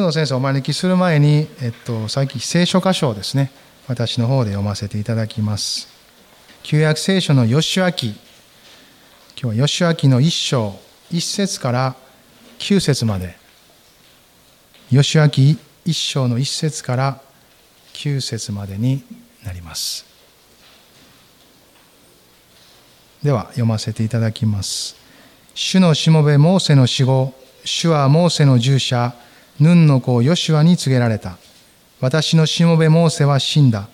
野先生をお招きする前に、えっと、最近聖書箇所をですね私の方で読ませていただきます。旧約聖書の吉明今日は吉明の一章一節から九節まで。吉明一章の一節から九節までになります。では読ませていただきます。主のしもべモーセの死後主はモーセの従者ヌンの子ヨシュアに告げられた。私のしもべモーセは死んだ。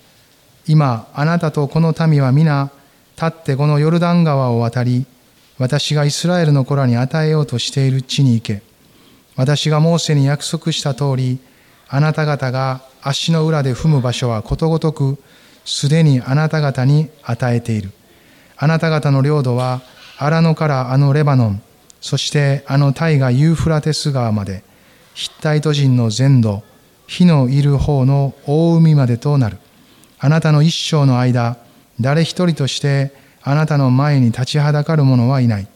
今あなたとこの民は皆立ってこのヨルダン川を渡り私がイスラエルの子らに与えようとしている地に行け。私がモーセに約束した通りあなた方が足の裏で踏む場所はことごとくすでにあなた方に与えている。あなた方の領土はアラノからあのレバノンそしてあの大河ユーフラテス川まで。ヒッタイト人の全土火のいる方の大海までとなる。あなたの一生の間誰一人としてあなたの前に立ちはだかる者はいない。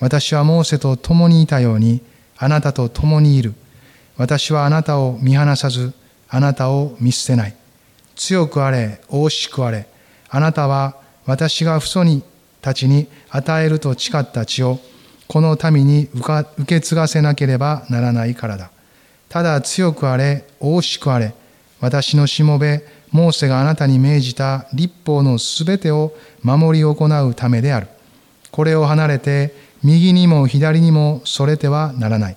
私はモーセと共にいたようにあなたと共にいる。私はあなたを見放さずあなたを見捨てない。強くあれ大しくあれあなたは私が父祖にたちに与えると誓った血をこの民に受け継がせなければならないからだ。ただ強くあれ大しくあれ私のしもべモーセがあなたに命じた立法のすべてを守り行うためである。これを離れて右にも左にもそれてはならない。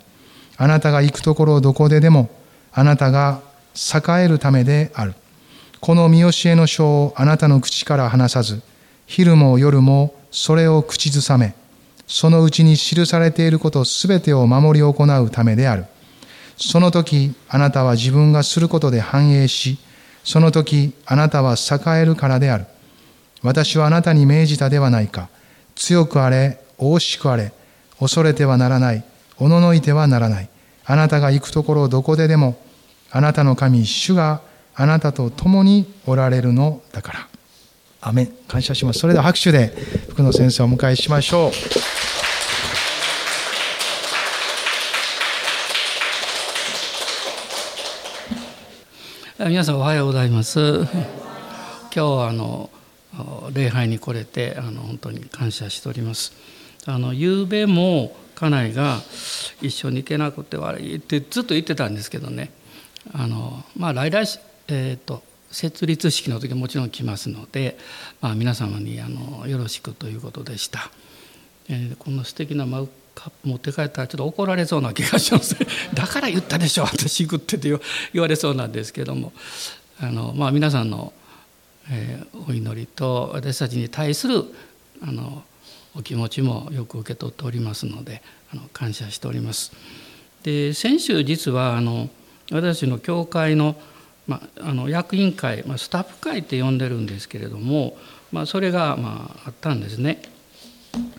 あなたが行くところどこででもあなたが栄えるためである。この見教えの書をあなたの口から離さず昼も夜もそれを口ずさめそのうちに記されていることすべてを守り行うためである。その時あなたは自分がすることで繁栄しその時あなたは栄えるからである。私はあなたに命じたではないか。強くあれ大しくあれ。恐れてはならない。おののいてはならない。あなたが行くところどこででもあなたの神主があなたと共におられるのだから。アメン。感謝します。それでは拍手で福野先生をお迎えしましょう。皆さんおはようございます。今日はあの礼拝に来れてあの本当に感謝しております。あの昨べも家内が一緒に行けなくて悪いってずっと言ってたんですけどね。あのまあ来来えっ、ー、と設立式の時もちろん来ますので、まあ、皆様にあのよろしくということでした、えー、この素敵なマウ持って帰ったらちょっと怒られそうな気がします だから言ったでしょ私行くって言われそうなんですけどもあの、まあ、皆さんの、えー、お祈りと私たちに対するあのお気持ちもよく受け取っておりますのであの感謝しております。で先週実はあの私の教会の,、まあ、の役員会、ま、スタッフ会って呼んでるんですけれども、まあ、それが、まあ、あったんですね。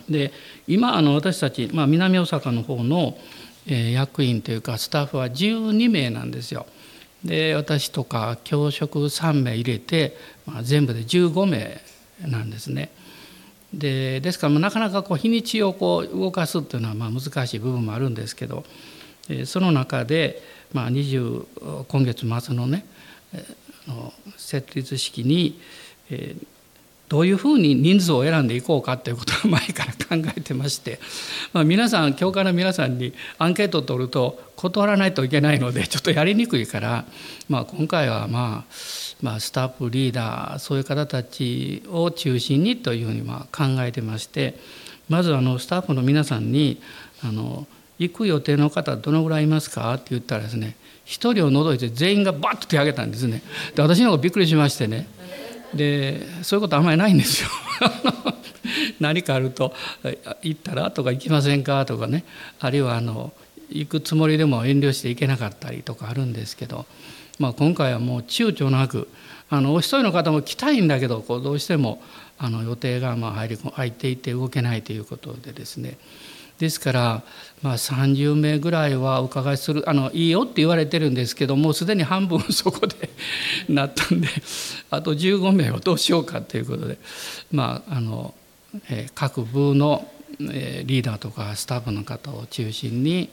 で今あの私たち、まあ、南大阪の方の、え役員というかスタッフは12名なんですよ。で私とか教職3名入れて、まあ、全部で15名なんですね。でですからなかなかこう日にちをこう動かすっていうのはまあ難しい部分もあるんですけどその中で、まあ、20今月末のね設立式に、えー、どういうふうに人数を選んでいこうかということを前から考えてまして、まあ、皆さん教会の皆さんにアンケートを取ると断らないといけないのでちょっとやりにくいから、まあ、今回はまあまあスタッフリーダーそういう方たちを中心にというふうにまあ考えてましてまずあのスタッフの皆さんにあの行く予定の方どのぐらいいますかって言ったらですね一人を除いて全員がバッと手を挙げたんですね。で私の方がびっくりしましてねでそういうことあんまりないんですよ。何かあると「行ったら?」とか「行きませんか?」とかねあるいはあの行くつもりでも遠慮して行けなかったりとかあるんですけど、まあ、今回はもう躊躇なくあのお一人の方も来たいんだけどこうどうしてもあの予定がまあ入り入っていて動けないということでですねですから、まあ、30名ぐらいはお伺いするあのいいよって言われてるんですけどもうすでに半分そこで なったんであと15名をどうしようかということで、まああのえー、各部の、えー、リーダーとかスタッフの方を中心に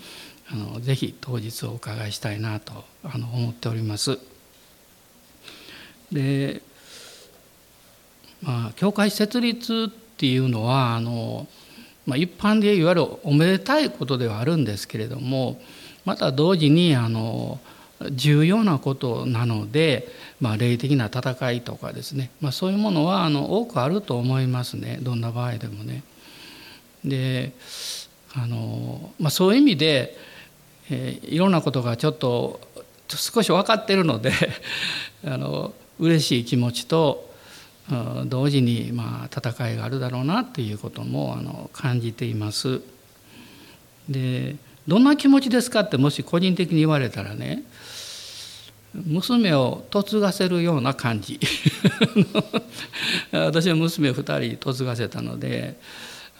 あのぜひ当日お伺いしたいなとあの思っております。でまあ教会設立っていうのはあの、まあ、一般でいわゆるおめでたいことではあるんですけれどもまた同時にあの重要なことなので、まあ、霊的な戦いとかですね、まあ、そういうものはあの多くあると思いますねどんな場合でもね。であの、まあ、そういう意味で、えー、いろんなことがちょっと少し分かってるので あの嬉しい気持ちと同時にまあ戦いがあるだろうなっていうこともあの感じています。でどんな気持ちですかってもし個人的に言われたらね娘を嫁がせるような感じ 私は娘2人嫁がせたので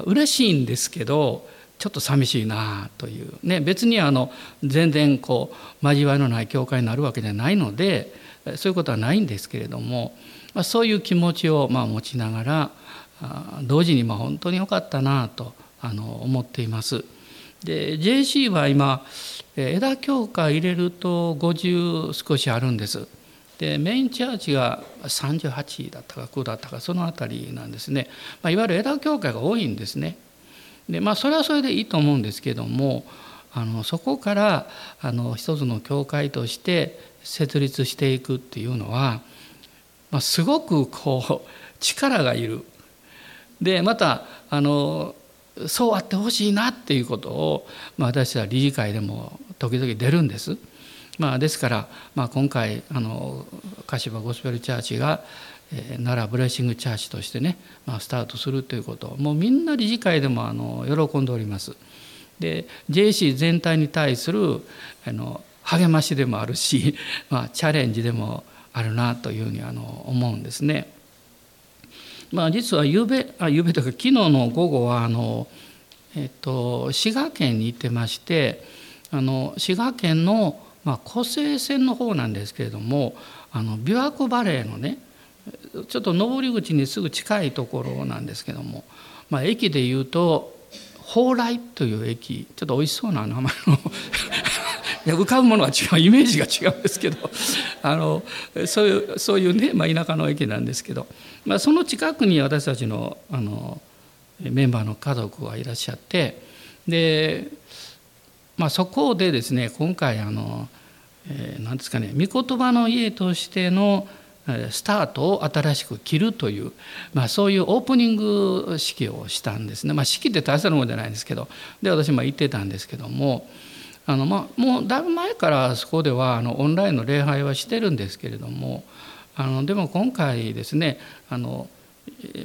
嬉しいんですけどちょっと寂しいなというね別にあの全然こう交わりのない教会になるわけじゃないのでそういうことはないんですけれども、まあ、そういう気持ちをまあ持ちながら同時にまあ本当に良かったなとあの思っています。で JC は今枝教会入れると50少しあるんです。でメインチャーチが38だったか9だったかその辺りなんですね、まあ、いわゆる枝教会が多いんですね。でまあそれはそれでいいと思うんですけどもあのそこからあの一つの教会として設立していくっていうのは、まあ、すごくこう 力がいる。でまたあのそうあってほしいなっていうことを、まあ、私は理事会でも時々出るんです。まあ、ですから、まあ、今回あの柏ゴスペルチャーチが、えー、奈良ブレッシングチャーチとしてね、まあ、スタートするということもうみんな理事会でもあの喜んでおります。で JC 全体に対するあの励ましでもあるし、まあ、チャレンジでもああるなというふうにあの思うんですね。まあ、実はゆうべあゆうべというか昨日の午後はあの、えっと、滋賀県に行ってましてあの滋賀県の、まあ、湖西線の方なんですけれどもあの琵琶湖バレーのねちょっと上り口にすぐ近いところなんですけども、まあ、駅でいうと蓬莱という駅ちょっと美味しそうな名前の浮かぶものは違うイメージが違うんですけど あのそういうそういうね、まあ、田舎の駅なんですけど、まあ、その近くに私たちのあのメンバーの家族がいらっしゃってで、まあ、そこでですね今回あの、えー、ですかね御言葉の家としてのスタートを新しく切るという、まあ、そういうオープニング式をしたんですね、まあ、式って大切なものじゃないんですけどで私も言ってたんですけどもあの、まあ、もうだいぶ前からそこではあのオンラインの礼拝はしてるんですけれどもあのでも今回ですねあの、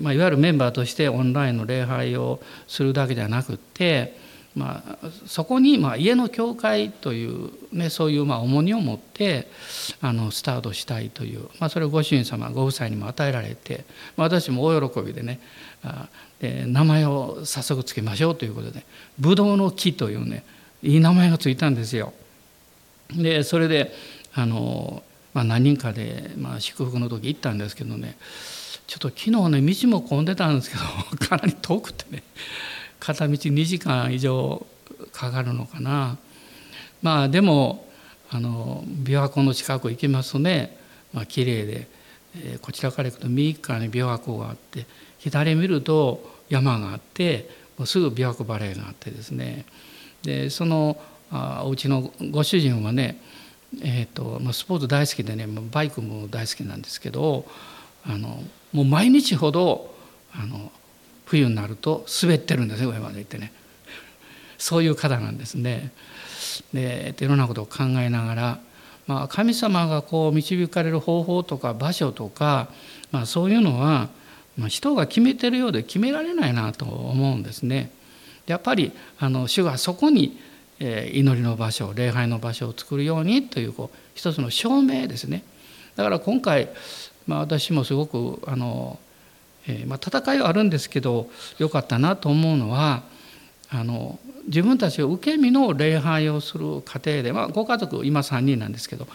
まあ、いわゆるメンバーとしてオンラインの礼拝をするだけじゃなくてまあ、そこにまあ家の教会という、ね、そういうまあ重荷を持ってあのスタートしたいという、まあ、それをご主人様ご夫妻にも与えられて、まあ、私も大喜びでねあで名前を早速つけましょうということで「ぶどうの木」というねいい名前がついたんですよ。でそれであの、まあ、何人かで、まあ、祝福の時行ったんですけどねちょっと昨日ね道も混んでたんですけど かなり遠くてね片道2時間以上かかるのかなまあでもあの琵琶湖の近く行きますとね、まあ綺麗で、えー、こちらから行くと右側に琵琶湖があって左見ると山があってもうすぐ琵琶湖バレーがあってですねでそのあお家のご主人はね、えーとまあ、スポーツ大好きでねバイクも大好きなんですけどあのもう毎日ほどあの冬になると滑ってるんですよ上まで行ってね そういう方なんですね。でいろんなことを考えながら、まあ、神様がこう導かれる方法とか場所とか、まあ、そういうのは、まあ、人が決めてるようで決められないなと思うんですね。やっぱりあの主がそこに、祈りの場所礼拝の場所を作るようにというこう一つの証明ですね。だから今回、まあ、私もすごくあのえー、まあ、戦いはあるんですけどよかったなと思うのはあの自分たちが受け身の礼拝をする過程で、まあ、ご家族今3人なんですけど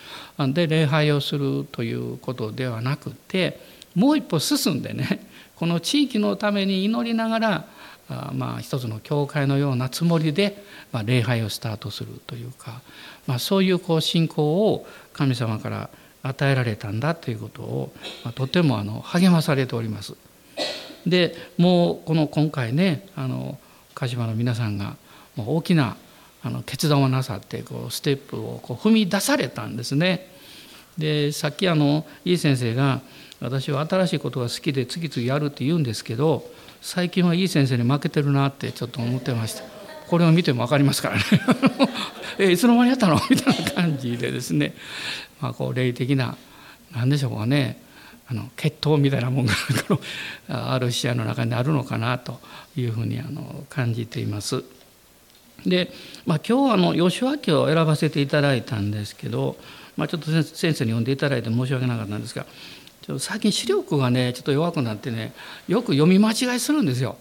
で礼拝をするということではなくてもう一歩進んでねこの地域のために祈りながらあまあ一つの教会のようなつもりで、まあ、礼拝をスタートするというか、まあ、そういうこう信仰を神様から与えられたんだということを、まあ、とてもあの励まされております。でもうこの今回ねあの鹿島の皆さんが大きなあの決断をなさってこうステップをこう踏み出されたんですね。でさっきあのいい先生が私は新しいことが好きで次々やるって言うんですけど最近はいい先生に負けてるなってちょっと思ってました。これを見ても分かりますからね。えいつの間にやったの？みたいな感じでですね、まあ、こう霊的な何でしょうかね。あの血統みたいなもんがこの ある視野の中にあるのかなというふうにあの感じています。で、まあ、今日はあの吉脇を選ばせていただいたんですけど、まあ、ちょっと先生に読んでいただいて申し訳なかったんですがちょっと最近視力がねちょっと弱くなってねよく読み間違いするんですよ。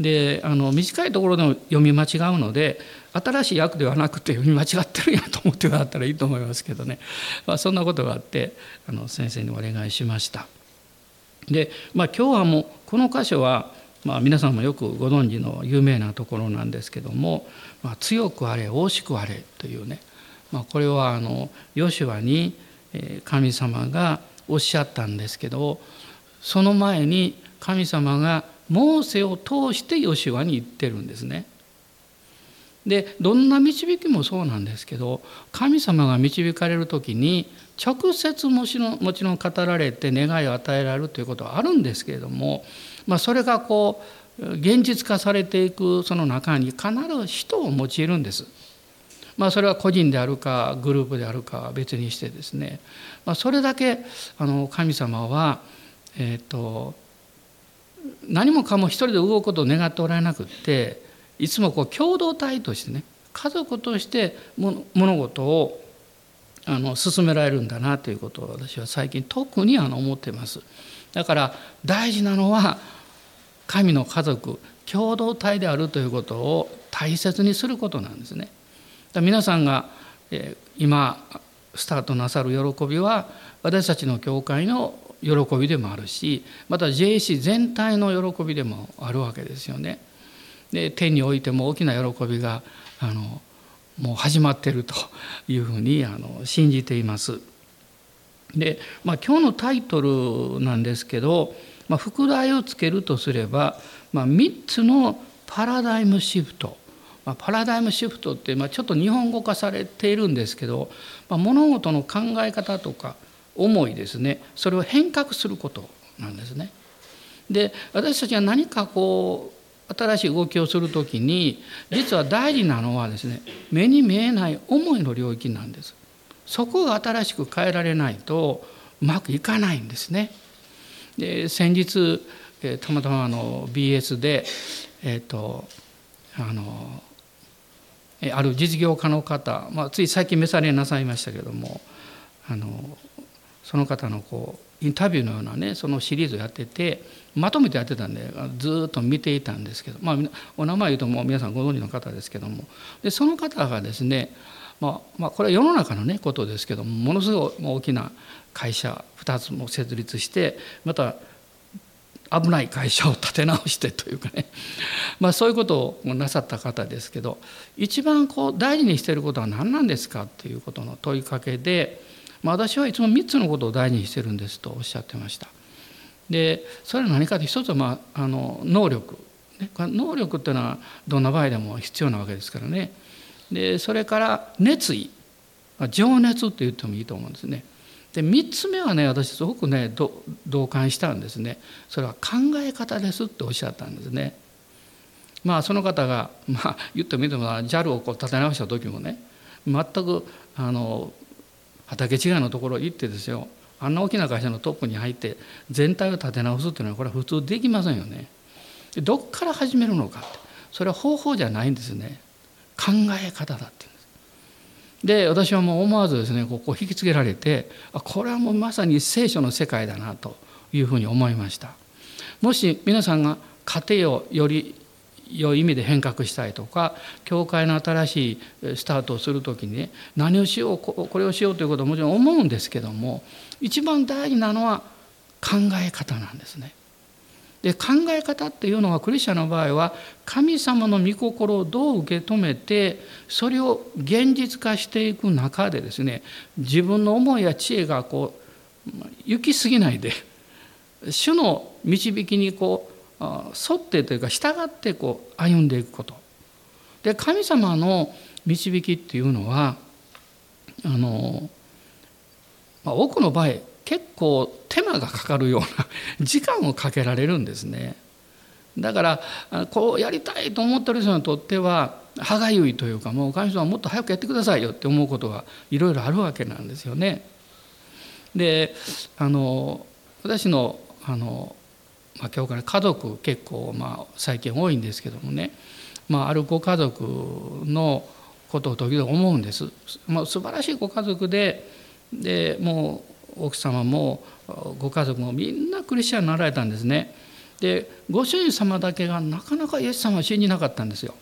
であの短いところでも読み間違うので新しい訳ではなくて読み間違ってるんやと思ってもらったらいいと思いますけどね、まあ、そんなことがあってあの先生にお願いしました。で、まあ、今日はもうこの箇所は、まあ、皆さんもよくご存知の有名なところなんですけども「まあ、強くあれ惜しくあれ」というね、まあ、これはあのヨシュアに神様がおっしゃったんですけどその前に神様がモーセを通してヨシュアに言ってるんですね。でどんな導きもそうなんですけど神様が導かれる時に直接もちろんもちろん語られて願いを与えられるということはあるんですけれども、まあ、それがこう現実化されていくその中に必ず人を用いるんです。まあ、それは個人であるかグループであるかは別にしてですね、まあ、それだけあの神様は、えーと何もかも一人で動くことを願っておられなくっていつもこう共同体としてね家族として物事をあの進められるんだなということを私は最近特にあの思ってます。だから大事なのは神の家族共同体であるということを大切にすることなんですね。皆さんが今スタートなさる喜びは私たちの教会の喜びでもあるしまた JC 全体の喜びでもあるわけですよね。で天においても大きな喜びがあのもう始まっているというふうにあの信じています。で、まあ、今日のタイトルなんですけど、まあ、副題をつけるとすれば、まあ、3つのパラダイムシフト、まあ、パラダイムシフトって、まあ、ちょっと日本語化されているんですけど、まあ、物事の考え方とか思いですねそれを変革することなんですね。で私たちは何かこう新しい動きをする時に実は大事なのはですね目に見えない思いの領域なんです。そこが新しく変えられないとうまくいかないんですね。で先日たまたまあの BS でえっ、ー、とあのある実業家の方、まあ、つい最近召されなさいましたけどもあのその方のこうインタビューのようなねそのシリーズをやっててまとめてやってたんでずっと見ていたんですけどまあお名前言うともう皆さんご存知の方ですけども。でその方がですねまあ、まあこれは世の中のねことですけどもものすごい大きな会社2つも設立してまた危ない会社を立て直してというかね、まあ、そういうことをなさった方ですけど一番こう大事にしていることは何なんですかっていうことの問いかけでまあ、私はいつも3つのことを大事にしてるんですとおっしゃってました。でそれは何かと一つは、まあ、あの能力、ね、能力っていうのはどんな場合でも必要なわけですからねでそれから熱意情熱って言ってもいいと思うんですね。で3つ目はね私すごくね同感したんですねそれは考え方ですっておっしゃったんですね。まあその方が、まあ、言ってみても JAL をこう立て直した時もね全くあの畑違いのところ行ってですよあんな大きな会社のトップに入って全体を立て直すっていうのはこれは普通できませんよね。どっから始めるのかってそれは方法じゃないんですね考え方だっていうで。私はもう思わずですねここ引きつけられてあこれはもうまさに聖書の世界だなというふうに思いました。もし皆さんが家庭をより良い意味で変革したいとか教会の新しいスタートをする時にね何をしようこれをしようということはもちろん思うんですけども一番大事なのは考え方なんですね。で考え方っていうのはクリスチャンの場合は神様の御心をどう受け止めてそれを現実化していく中でですね自分の思いや知恵がこう行き過ぎないで主の導きにこう沿ってというか従ってこう歩んでいくこと。で神様の導きっていうのはあの、まあ、多くの場合結構手間がかかるような時間をかけられるんですね。だからこうやりたいと思ってる人にとっては歯がゆいというかもう神様はもっと早くやってくださいよって思うことがいろいろあるわけなんですよね。であの私のあの、まあ、今日から家族結構、まあ、最近多いんですけどもね、まあ、あるご家族のことを時々思うんです。まあ、素晴らしいご家族ででもう奥様もご家族もみんなクリスチャンになられたんですね。でご主人様だけがなかなかイエス様を信じなかったんですよ。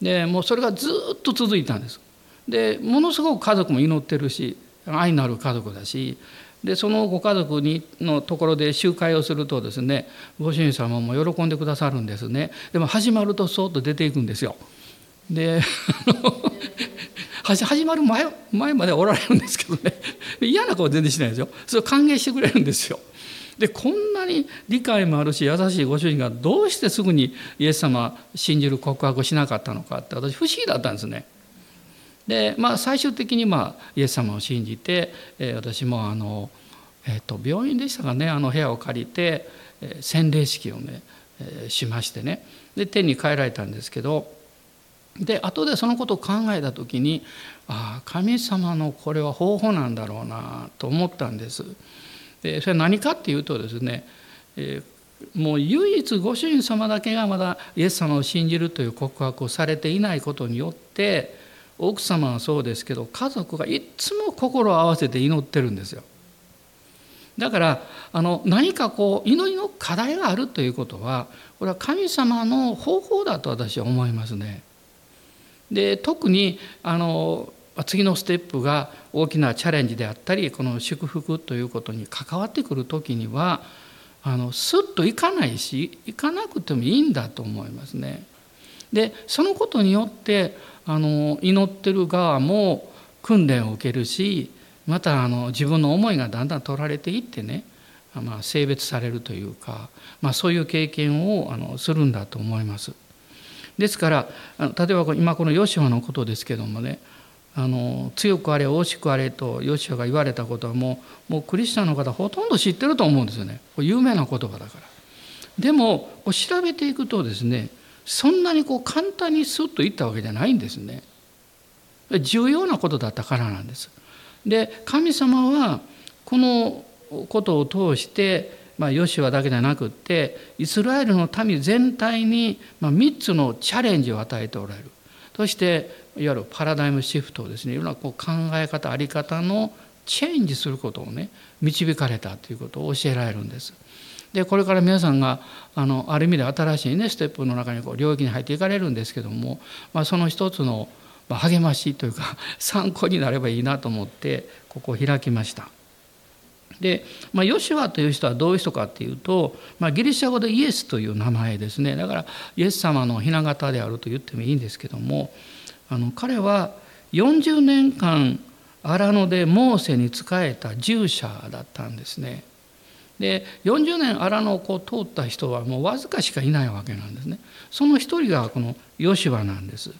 でもうそれがずっと続いたんです。でものすごく家族も祈ってるし愛のある家族だしでそのご家族にのところで集会をするとですねご主人様も喜んでくださるんですねでも始まるとそっと出ていくんですよ。で始まる前前までおられるんですけどね嫌な顔全然しないですよそれを歓迎してくれるんですよ。でこんなに理解もあるし優しいご主人がどうしてすぐにイエス様信じる告白をしなかったのかって私不思議だったんですね。でまあ最終的にまあイエス様を信じて、え、私もあの、えー、と病院でしたかねあの部屋を借りて、え、洗礼式をね、え、しましてねで天に帰られたんですけどで後でそのことを考えた時にああ神様のこれは方法なんだろうなと思ったんです。でそれは何かっていうとですね、えー、もう唯一ご主人様だけがまだイエス様を信じるという告白をされていないことによって奥様はそうですけど家族がいつも心を合わせて祈ってるんですよ。だからあの何かこう祈りの課題があるということはこれは神様の方法だと私は思いますね。で特にあの次のステップが大きなチャレンジであったりこの祝福ということに関わってくる時にはあのスッといかないし行かなくてもいいんだと思いますね。でそのことによってあの祈ってる側も訓練を受けるしまたあの自分の思いがだんだん取られていってね、まあ、性別されるというか、まあ、そういう経験をあのするんだと思います。ですから例えば今このヨシュアのことですけどもねあの強くあれ大しくあれとヨシュアが言われたことはもうもうクリスチャンの方ほとんど知ってると思うんですよね有名な言葉だから。でもこう調べていくとですねそんなにこう簡単にスッといったわけじゃないんですね。重要なことだったからなんです。で神様はこのことを通してまあ、ヨシュアだけじゃなくってイスラエルの民全体に3つのチャレンジを与えておられるそしていわゆるパラダイムシフトをですねいろんなこう考え方あり方のチェンジすることをね導かれたということを教えられるんです。でこれから皆さんがあのある意味で新しいねステップの中にこう領域に入っていかれるんですけども、まあ、その一つの励ましというか参考になればいいなと思ってここを開きました。で、まあ、ヨシュアという人はどういう人かっていうと、まあ、ギリシャ語でイエスという名前ですねだからイエス様の雛形であると言ってもいいんですけどもあの彼は40年間荒野でモーセに仕えた従者だったんですね。で40年荒野をこう通った人はもうわずかしかいないわけなんですね。その一人がこのヨシュアなんです。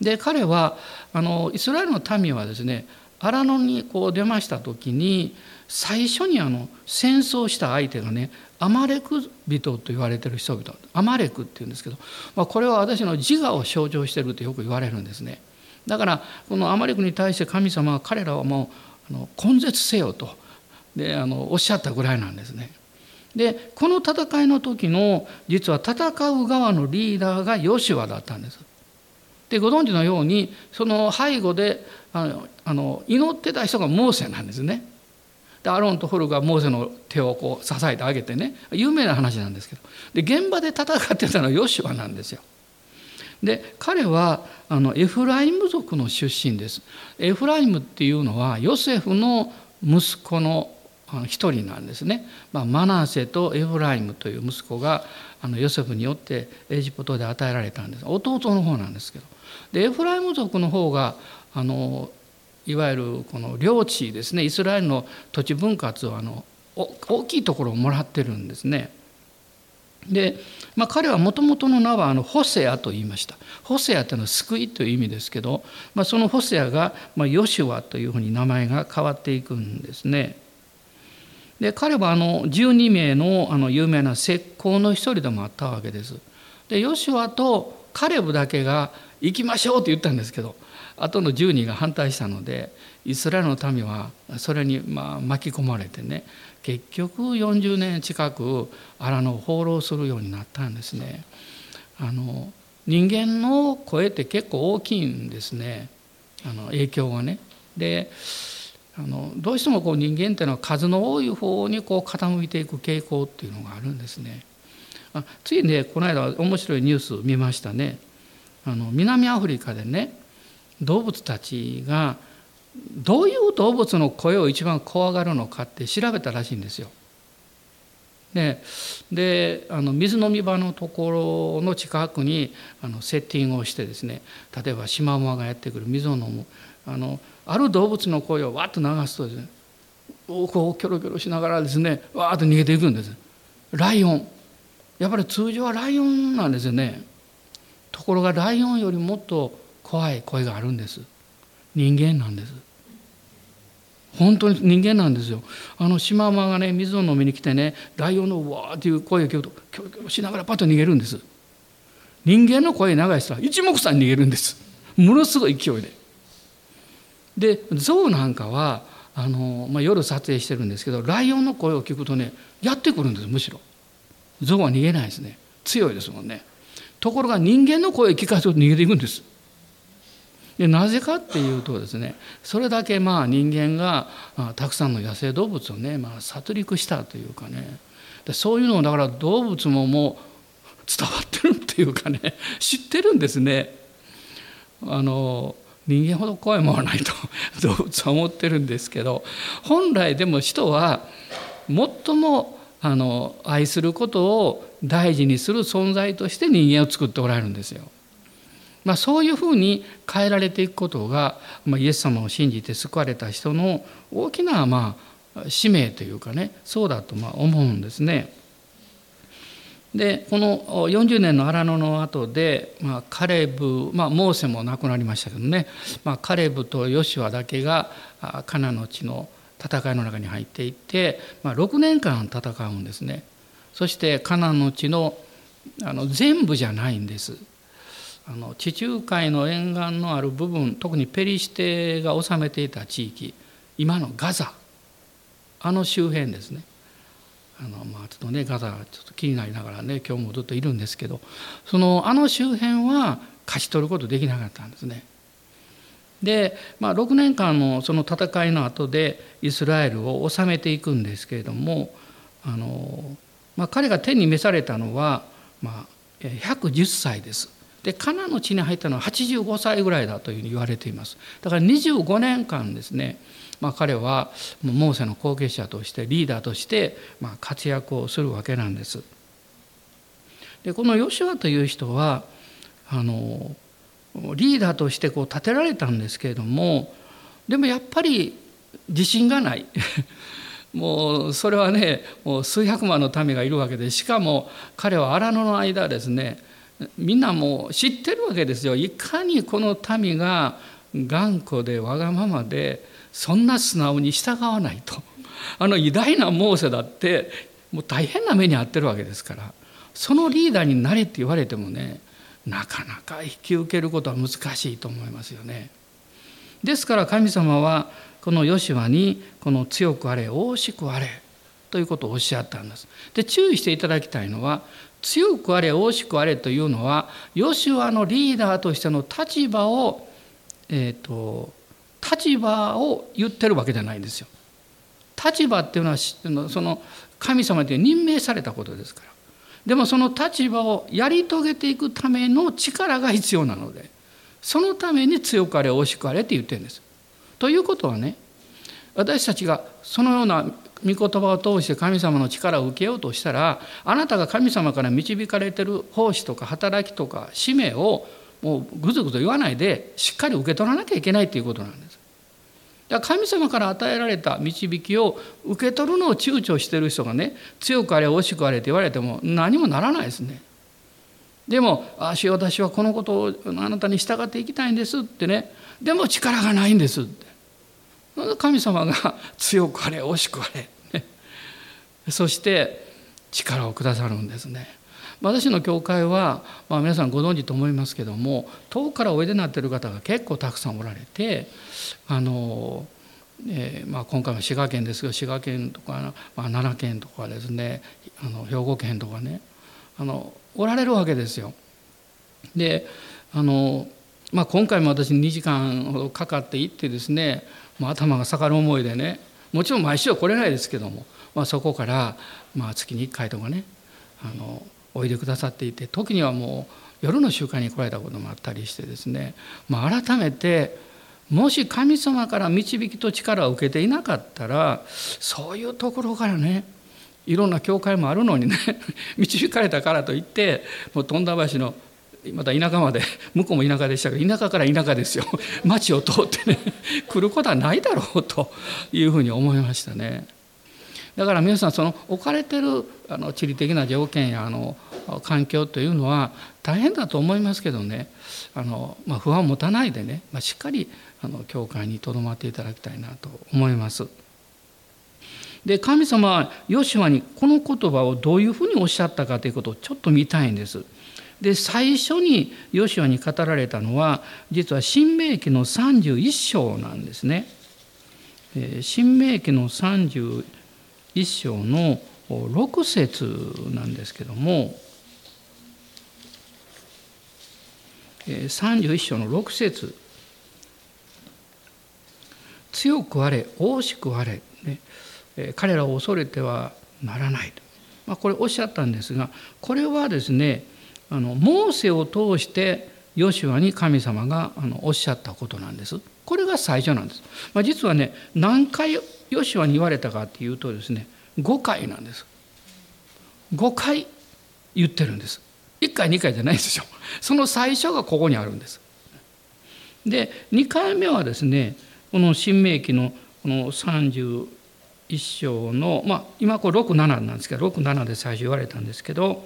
で彼はあのイスラエルの民はですね荒野にこう出ました時に最初にあの戦争した相手がねアマレク人と言われてる人々アマレクっていうんですけど、まあ、これは私の自我を象徴してるとよく言われるんですね。だからこのアマレクに対して神様は彼らはもうあの根絶せよとであのおっしゃったぐらいなんですね。でこの戦いの時の実は戦う側のリーダーがヨシュアだったんです。でご存知のようにその背後であのあの祈ってた人がモーセなんですね。でアロンとホルがモーセの手をこう支えてあげてね。有名な話なんですけど。で現場で戦ってたのはヨシュアなんですよ。で彼はあのエフライム族の出身です。エフライムっていうのはヨセフの息子の一人なんですね、まあ、マナーセとエフライムという息子があのヨセフによってエジプトで与えられたんです。弟の方なんですけど。でエフライム族の方があのいわゆるこの領地ですねイスラエルの土地分割をあの大きいところをもらってるんですね。で、まあ、彼はもともとの名はあのホセアと言いました。ホセアというのは救いという意味ですけど、まあ、そのホセアが、まあ、ヨシュアというふうに名前が変わっていくんですね。で彼はあの12名のあの有名な石膏の一人でもあったわけです。でヨシュアとカレブだけが行きましょうって言ったんですけど後の10人が反対したのでイスラエルの民はそれにまあ巻き込まれてね結局40年近く荒野を放浪するようになったんですね。あの人間の声って結構大きいんですねあの影響がね。であのどうしてもこう人間っていうのは数の多い方にこう傾いていく傾向っていうのがあるんですね。あついねこの間面白いニュース見ましたね。あの南アフリカでね動物たちがどういう動物の声を一番怖がるのかって調べたらしいんですよ。でであの水飲み場のところの近くにあのセッティングをしてですね例えばシマウマがやってくる水を飲むあのある動物の声をわっと流すとですねこうキョロキョロしながらですねわーっと逃げていくんです。ライオン。やっぱり通常はライオンなんですよね。ところがライオンよりもっと怖い声があるんです。人間なんです。本当に人間なんですよ。あのシマウマがね水を飲みに来てねライオンのわーっていう声を聞くとキョロキョロしながらパッと逃げるんです。人間の声長い人は一目散に逃げるんです。ものすごい勢いで。で象なんかはあの、まあ、夜撮影してるんですけどライオンの声を聞くとねやってくるんですむしろ。象は逃げないですね。強いですもんね。ところが人間の声を聞かせると逃げていくんです。でなぜかっていうとですねそれだけまあ人間がたくさんの野生動物をね、まあ、殺戮したというかねでそういうのをだから動物ももう伝わってるっていうかね知ってるんですね。あの人間ほど怖いものはないと 動物は思ってるんですけど本来でも人は最もあの愛することを大事にする存在として人間を作っておられるんですよ。まあ、そういうふうに変えられていくことが、まあ、イエス様を信じて救われた人の大きなまあ使命というかねそうだとまあ思うんですね。でこの40年の荒野の後で、まあ、カレブ、まあ、モーセも亡くなりましたけどね、まあ、カレブとヨシュアだけがカナの地の戦いの中に入っていって、まあ、6年間戦うんですねそしてカナの地のあの全部じゃないんですあの地中海の沿岸のある部分特にペリシテが治めていた地域今のガザあの周辺ですねあのまあちょっとねガザちょっと気になりながらね今日もずっといるんですけどそのあの周辺は勝ち取ることできなかったんですね。で、まあ、6年間のその戦いの後でイスラエルを治めていくんですけれどもあの、まあ、彼が天に召されたのは、まあ、110歳です。でカナの地に入ったのは85歳ぐらいだというふうに言われています。だから25年間ですねまあ、彼はモーセの後継者としてリーダーとしてまあ活躍をするわけなんです。でこのヨシュアという人はあのリーダーとしてこう立てられたんですけれどもでもやっぱり自信がない もうそれはねもう数百万の民がいるわけでしかも彼は荒野の間ですねみんなもう知ってるわけですよいかにこの民が頑固でわがままでそんな素直に従わないとあの偉大なモーセだってもう大変な目に遭ってるわけですからそのリーダーになれって言われてもねなかなか引き受けることは難しいと思いますよね。ですから神様はこのヨシュアにこの強くあれ大しくあれということをおっしゃったんです。で注意していただきたいのは強くあれ大しくあれというのはヨシュアのリーダーとしての立場を、えーと立場を言ってるわけじゃないんですよ。立場っていうのはその神様という任命されたことですから。でもその立場をやり遂げていくための力が必要なのでそのために強くあれ惜しくあれって言ってるんです。ということはね私たちがそのような御言葉を通して神様の力を受けようとしたらあなたが神様から導かれてる奉仕とか働きとか使命をもうぐずぐず言わないでしっかり受け取らなきゃいけないということなんです。だから神様から与えられた導きを受け取るのを躊躇してる人がね強くあれ惜しくあれって言われても何もならないですね。でも「ああ私はこのことをあなたに従っていきたいんです」ってねでも力がないんですって神様が 強くあれ惜しくあれ、ね、そして力をくださるんですね。私の教会は、まあ、皆さんご存知と思いますけども遠くからおいでになっている方が結構たくさんおられてあの、えーまあ、今回は滋賀県ですが滋賀県とか、まあ、奈良県とかですねあの兵庫県とかねあのおられるわけですよ。であの、まあ、今回も私2時間ほどかかって行ってですねまあ、頭が下がる思いでねもちろん毎週は来れないですけども、まあ、そこから、まあ、月に1回とかねあのおいでくださっていて時にはもう夜の集会に来られたこともあったりしてですね、まあ、改めてもし神様から導きと力を受けていなかったらそういうところからねいろんな教会もあるのにね 導かれたからといってもう富田橋のまた田舎まで 向こうも田舎でしたけど田舎から田舎ですよ 町を通ってね 来ることはないだろうというふうに思いましたね。だから皆さんその置かれてるあの地理的な条件やあの環境というのは大変だと思いますけどねあの、まあ、不安を持たないでね、まあ、しっかりあの教会にとどまっていただきたいなと思います。で神様はヨシュアにこの言葉をどういうふうにおっしゃったかということをちょっと見たいんです。で最初にヨシュアに語られたのは実は新明記の31章なんですね。新明記の31章の6節なんですけども31章の6節強くあれ大しくあれ、彼らを恐れてはならないと、まあ、これおっしゃったんですがこれはですねあのモーセを通してヨシュアに神様があのおっしゃったことなんです。これが最初なんです。まあ、実はね何回ヨシュアに言われたかっていうとですね5回なんです。5回言ってるんです。1回2回じゃないですよ。その最初がここにあるんです。で2回目はですねこの新明記のこの31章のまあ今これ67なんですけど67で最初言われたんですけど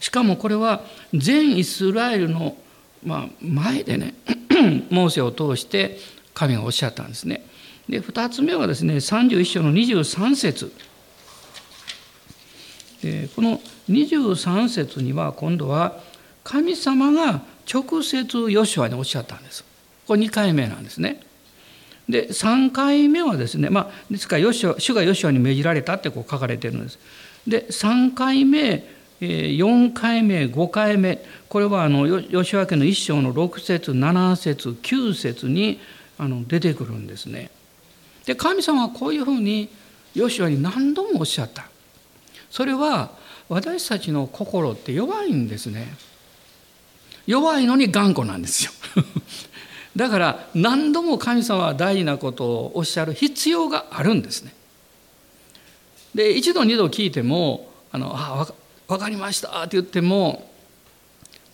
しかもこれは全イスラエルの、まあ、前でね モーセを通して神がおっしゃったんですね。で2つ目はですね31章の23節この23節には今度は神様が直接ヨシュアにおっしゃったんです。これ2回目なんですね。で3回目はですねまあですからヨシュア主がヨシュアに命じられたってこう書かれてるんです。で3回目4回目5回目これはあの吉脇の一章の6節7節9節にあの出てくるんですね。で神様はこういうふうにヨシュアに何度もおっしゃった。それは私たちの心って弱いんですね。弱いのに頑固なんですよ。だから何度も神様は大事なことをおっしゃる必要があるんですね。で一度二度聞いてもあのあ分かりました」って言っても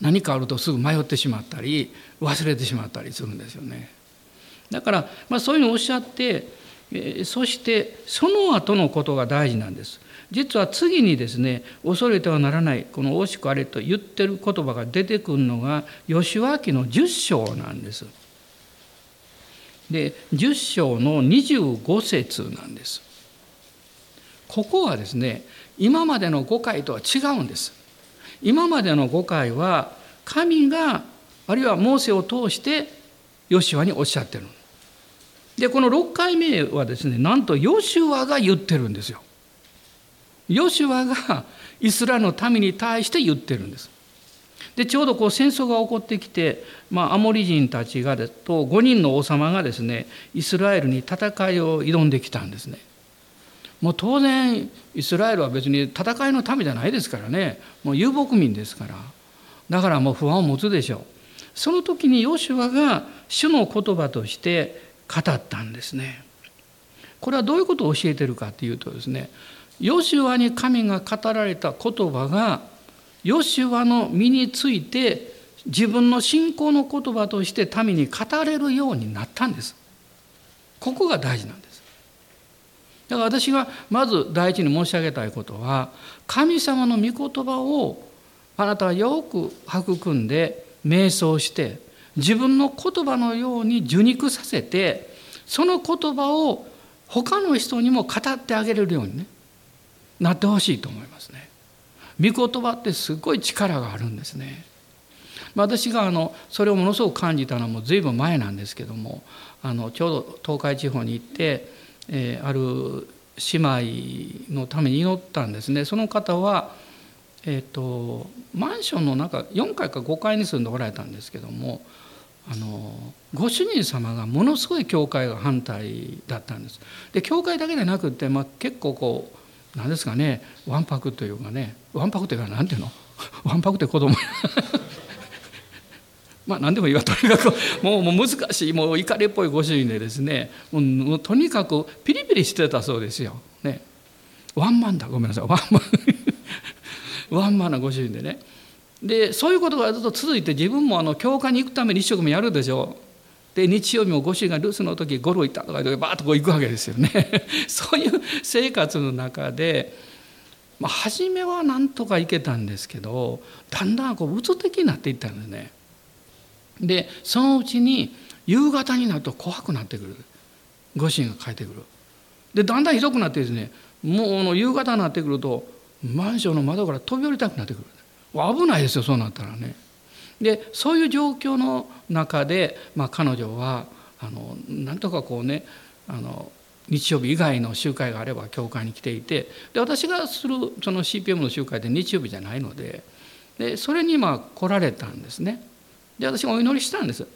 何かあるとすぐ迷ってしまったり忘れてしまったりするんですよね。だから、まあ、そういうのをおっしゃって、えそしてその後のことが大事なんです。実は次にですね恐れてはならないこの「惜しくあれ」と言ってる言葉が出てくるのが吉脇の10章なんです。で10章の25節なんです。ここはですね今までの5回とは違うんです。今までの5回は神があるいはモーセを通してヨシュアにおっしゃってるでこの6回目はですねなんとヨシュアが言ってるんですよ。ヨシュアがイスラエルの民に対して言ってるんです。でちょうどこう戦争が起こってきて、まあ、アモリ人たちがと5人の王様がですねイスラエルに戦いを挑んできたんですね。もう当然イスラエルは別に戦いの民じゃないですからね。もう遊牧民ですから。だからもう不安を持つでしょう。その時にヨシュアが主の言葉として語ったんですね。これはどういうことを教えてるかというとですねヨシュアに神が語られた言葉がヨシュアの身について自分の信仰の言葉として民に語れるようになったんです。ここが大事なんです。だから私がまず第一に申し上げたいことは神様の御言葉をあなたはよく育んで瞑想して自分の言葉のように受肉させてその言葉を他の人にも語ってあげれるようにねなってほしいと思いますね。御言葉ってすごい力があるんですね。私があのそれをものすごく感じたのはもう随分前なんですけどもあのちょうど東海地方に行って、えー、ある姉妹のために祈ったんですね。その方は、えーと、マンションの中4階か5階に住んでおられたんですけどもあのご主人様がものすごい教会が反対だったんです。で教会だけでなくって、まあ、結構こう何ですかねわんぱくというかねわんぱくというか何ていうの？わんぱくって子供。まあ何でもいいわとにかく。もうもう難しい。もう怒りっぽいご主人でですね。もうとにかくピリピリしてたそうですよ。ね、ワンマンだ。ごめんなさい。ワンマン。ワンマンなご主人でね。でそういうことがずっと続いて自分もあの教会に行くために一生懸命やるでしょう。で日曜日もご主人が留守の時ゴルフ行ったとかでバーッとこう行くわけですよね。そういう生活の中で、まあ、初めはなんとか行けたんですけどだんだんこう鬱的になっていったんですね。でそのうちに夕方になると怖くなってくる。ご主人が帰ってくる。でだんだんひどくなってですねもうの夕方になってくるとマンションの窓から飛び降りたくなってくる。危ないですよそうなったらね。でそういう状況の中で、まあ、彼女はあのなんとかこうねあの日曜日以外の集会があれば教会に来ていてで私がするその CPM の集会って日曜日じゃないのででそれにまあ来られたんですね。で私がお祈りしたんです。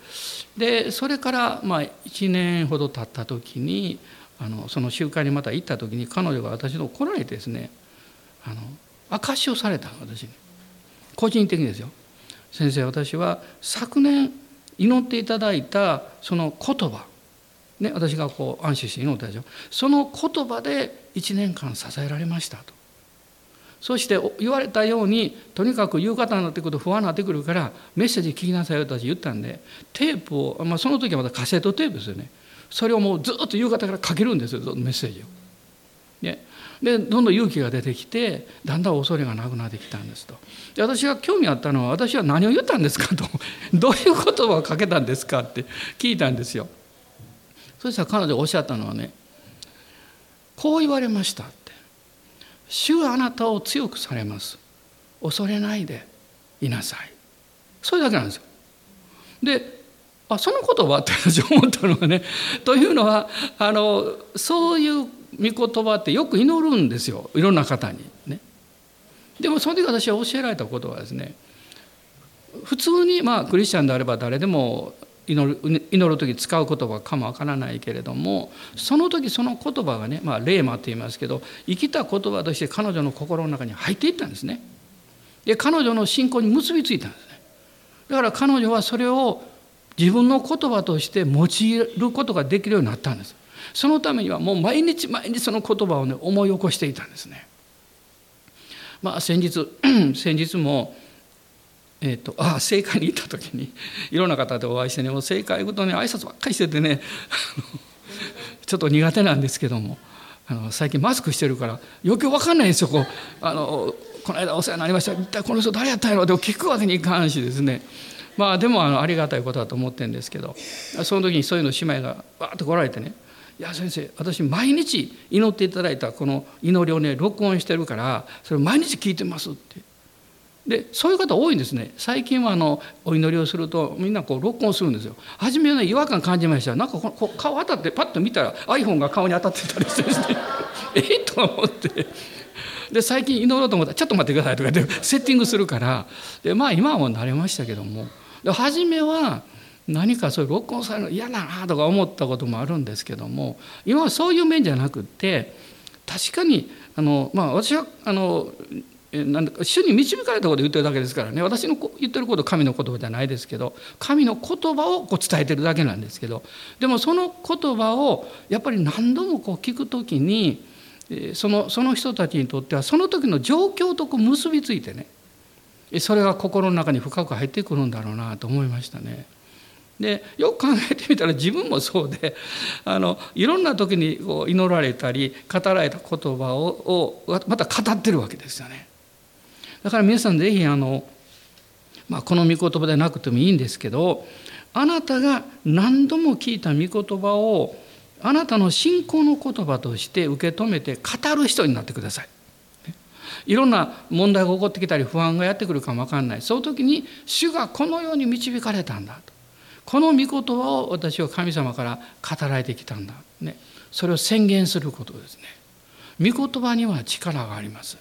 でそれからまあ1年ほど経った時にあのその集会にまた行った時に彼女が私の来られてですねあの証しをされた私に。個人的にですよ。先生私は昨年祈っていただいたその言葉ね私がこう安心して祈ったでしょ。その言葉で1年間支えられましたと。そして言われたようにとにかく夕方になってくると不安になってくるからメッセージ聞きなさいよと私言ったんでテープを、まあ、その時はまだカセットテープですよね。それをもうずっと夕方からかけるんですよメッセージを。ね、でどんどん勇気が出てきてだんだん恐れがなくなってきたんですと。で私が興味あったのは私は何を言ったんですかと どういう言葉をかけたんですかって聞いたんですよ。そしたら彼女おっしゃったのはねこう言われました。主はあなたを強くされます。恐れないでいなさい。それだけなんですよ。であその言葉って私思ったのがね というのはあのそういう御言葉ってよく祈るんですよ。いろんな方に。ね。でもその時私は教えられたことはですね普通にまあクリスチャンであれば誰でも祈る祈る時使う言葉かもわからないけれどもその時その言葉がね、まあ、霊魔と言いますけど生きた言葉として彼女の心の中に入っていったんですね。で彼女の信仰に結びついたんですね。だから彼女はそれを自分の言葉として用いることができるようになったんです。そのためにはもう毎日毎日その言葉をね思い起こしていたんですね。まあ先日 先日もえーと、ああ政界に行った時にいろんな方でお会いしてね政界ごとに挨拶ばっかりしててね ちょっと苦手なんですけどもあの最近マスクしてるから余計分かんないんですよこうあのこの間お世話になりました一体この人誰やったんやろでも聞くわけにいかんしですねまあでもあのありがたいことだと思ってるんですけどその時にそういうの姉妹がわーっと来られてね「いや先生私毎日祈っていただいたこの祈りをね録音してるからそれ毎日聞いてます」って。でそういう方多いんですね。最近はあのお祈りをするとみんなこう録音するんですよ。初めはね違和感感じましたなんかこう顔当たってパッと見たら iPhone が顔に当たってたりしてですねえっと思って。で最近祈ろうと思ったら「ちょっと待ってください」とかでセッティングするから。でまあ今はもう慣れましたけども。で初めは何かそういう録音されるの嫌だなとか思ったこともあるんですけども。今はそういう面じゃなくって確かにあの、まあ、私はあのなんだ主に導かれたことを言ってるだけですからね私の言ってること神の言葉じゃないですけど神の言葉をこう伝えてるだけなんですけどでもその言葉をやっぱり何度もこう聞く時にそのその人たちにとってはその時の状況とこう結びついてねそれが心の中に深く入ってくるんだろうなと思いましたね。でよく考えてみたら自分もそうで あのいろんな時にこう祈られたり語られた言葉をまた語ってるわけですよね。だから皆さん是非あの、まあ、この御言葉でなくてもいいんですけどあなたが何度も聞いた御言葉をあなたの信仰の言葉として受け止めて語る人になってください。いろんな問題が起こってきたり不安がやってくるかも分かんない。その時に主がこのように導かれたんだと。この御言葉を私は神様から語られてきたんだ、ね、それを宣言することですね。御言葉には力があります。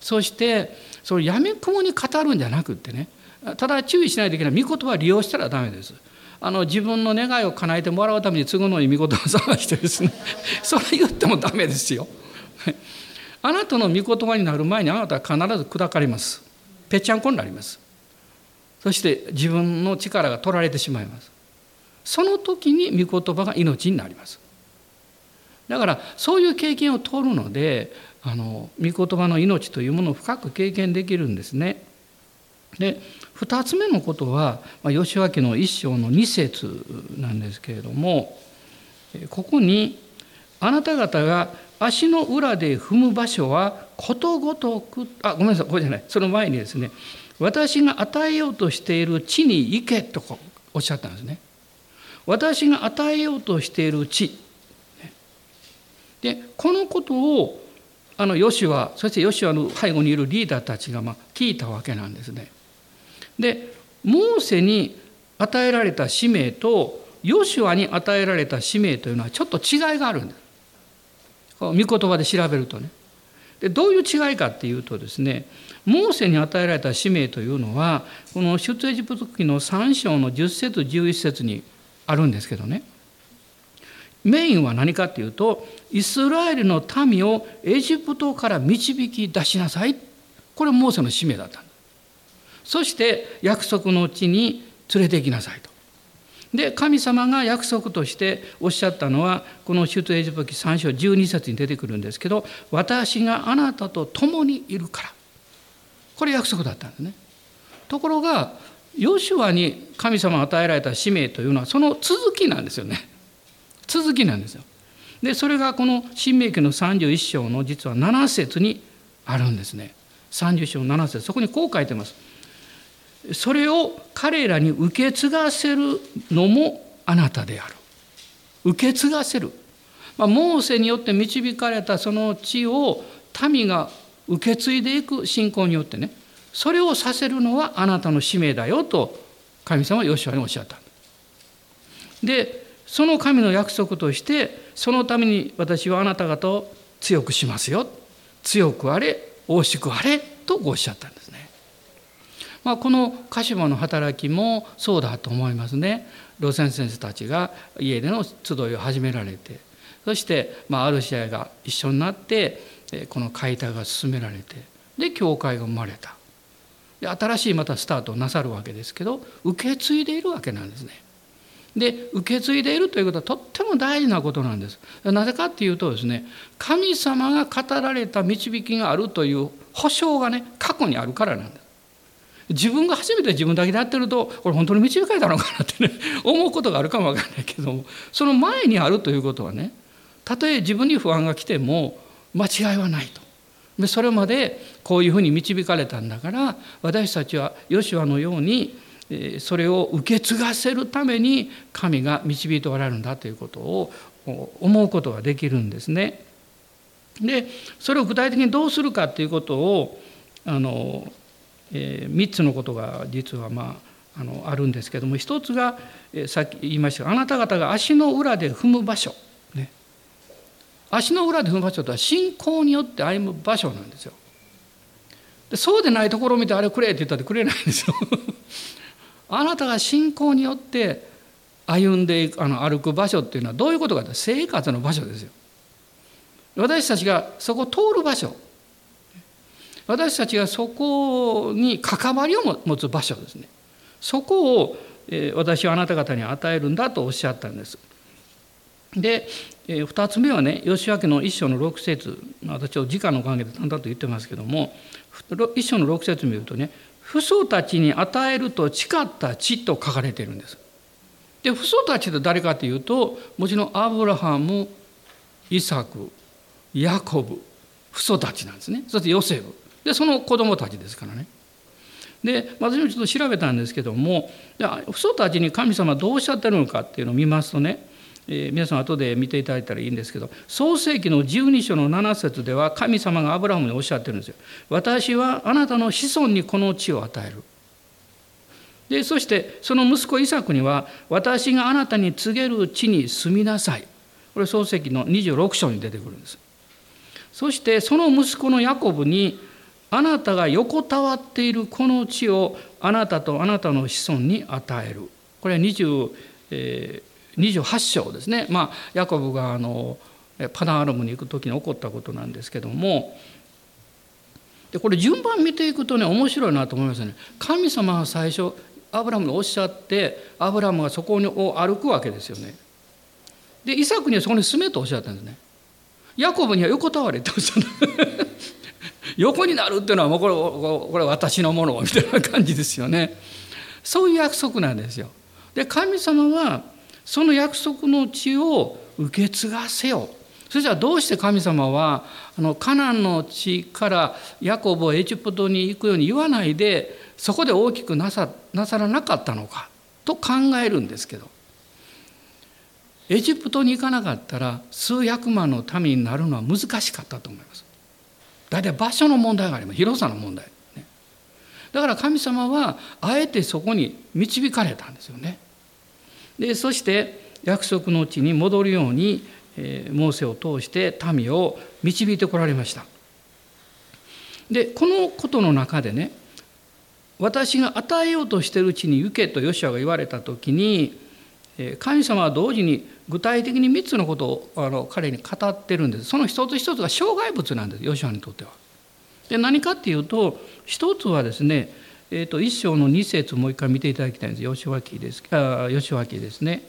そしてそれやめくもに語るんじゃなくってねただ注意しないといけない。御言葉は利用したらダメです。あの自分の願いを叶えてもらうために継ぐのに御言葉を探してですね それ言ってもダメですよ。あなたの御言葉になる前にあなたは必ず砕かれます。ぺっちゃんこになります。そして自分の力が取られてしまいます。その時に御言葉が命になります。だからそういう経験を通るのであの御言葉の命というものを深く経験できるんですね。で2つ目のことは、まあ、吉脇の一章の2節なんですけれどもここに「あなた方が足の裏で踏む場所はことごとく」あごめんなさいこれじゃないその前にですね「私が与えようとしている地に行け」とおっしゃったんですね。私が与えようとしている地でこのことをあのヨシュアそしてヨシュアの背後にいるリーダーたちがま聞いたわけなんですね。でモーセに与えられた使命とヨシュアに与えられた使命というのはちょっと違いがあるんです。御言葉で調べるとね。でどういう違いかっていうとですねモーセに与えられた使命というのはこの出エジプト記の3章の10節11節にあるんですけどねメインは何かっていうとイスラエルの民をエジプトから導き出しなさい。これモーセの使命だったそして約束の地に連れて行きなさいと。で神様が約束としておっしゃったのはこの出エジプト記3章12節に出てくるんですけど私があなたと共にいるから。これ約束だったんですね。ところがヨシュアに神様が与えられた使命というのはその続きなんですよね。続きなんですよ。でそれがこの「新明記」の31章の実は7節にあるんですね。30章7節そこにこう書いてます。それを彼らに受け継がせるのもあなたである。受け継がせる。まあ、モーセによって導かれたその地を民が受け継いでいく信仰によってねそれをさせるのはあなたの使命だよと神様はヨシュアにおっしゃった。でその神の約束としてそのために私はあなた方を強くしますよ強くあれ大しくあれとおっしゃったんですね。まあ、この鹿島の働きもそうだと思いますね。路線先生たちが家での集いを始められてそしてまあある試合が一緒になってこの解体が進められてで教会が生まれたで新しいまたスタートをなさるわけですけど受け継いでいるわけなんですね。で受け継いでいるということはとっても大事なことなんです。なぜかっていうとですね神様が語られた導きがあるという保証がね過去にあるからなんです。自分が初めて自分だけでやってるとこれ本当に導かれたのかなってね 思うことがあるかもわからないけどもその前にあるということはねたとえ自分に不安が来ても間違いはないと。でそれまでこういうふうに導かれたんだから私たちはヨシュアのようにそれを受け継がせるために神が導いておられるんだということを思うことができるんですね。でそれを具体的にどうするかということをあの、えー、3つのことが実はまああのあるんですけども一つが、えー、さっき言いましたがあなた方が足の裏で踏む場所、ね、足の裏で踏む場所とは信仰によって歩む場所なんですよ。でそうでないところを見てあれくれって言ったってくれないんですよ。あなたが信仰によって歩んでいくあの歩く場所っていうのはどういうことかって生活の場所ですよ。私たちがそこを通る場所私たちがそこに関わりを持つ場所ですねそこを私はあなた方に与えるんだとおっしゃったんです。で2つ目はね吉明の一章の6節私は時間の関係で淡々と言ってますけども一章の6節見るとね父祖たちに与えると誓った地と書かれているんです。で父祖たちって誰かというともちろんアブラハムイサクヤコブ父祖たちなんですねそしてヨセフでその子供たちですからね。で私もちょっと調べたんですけども父祖たちに神様どうおっしゃってるのかっていうのを見ますとね、えー、皆さん後で見ていただいたらいいんですけど創世紀の12章の7節では神様がアブラハムにおっしゃってるんですよ。私はあなたの子孫にこの地を与える。でそしてその息子イサクには私があなたに告げる地に住みなさい。これ創世紀の26章に出てくるんです。そしてその息子のヤコブにあなたが横たわっているこの地をあなたとあなたの子孫に与えるこれは20、え、28章ですね。まあヤコブがあのパダンアラムに行く時に起こったことなんですけども。でこれ順番見ていくとね面白いなと思いますね。神様は最初アブラムにおっしゃってアブラムがそこを歩くわけですよね。でイサクにはそこに住めとおっしゃったんですね。ヤコブには横たわれっておっしゃった。横になるっていうのはもうこれこれ私のものみたいな感じですよね。そういう約束なんですよ。で神様はその約束の地を受け継がせよ。それじゃあどうして神様はあのカナンの地からヤコブをエジプトに行くように言わないでそこで大きくなさなさらなかったのかと考えるんですけど。エジプトに行かなかったら数百万の民になるのは難しかったと思います。大体場所の問題があります。広さの問題、だから神様はあえてそこに導かれたんですよね。でそして約束の地に戻るように、えー、モーセを通して民を導いてこられましたでこのことの中でね私が与えようとしてるうちに行けとヨシアが言われた時に神様は同時に具体的に3つのことをあの彼に語ってるんですその一つ一つが障害物なんですヨシアにとっては。で何かっていうと一つはですね、えー、と一章の2節もう一回見ていただきたいんです吉脇ですあ吉脇ですね。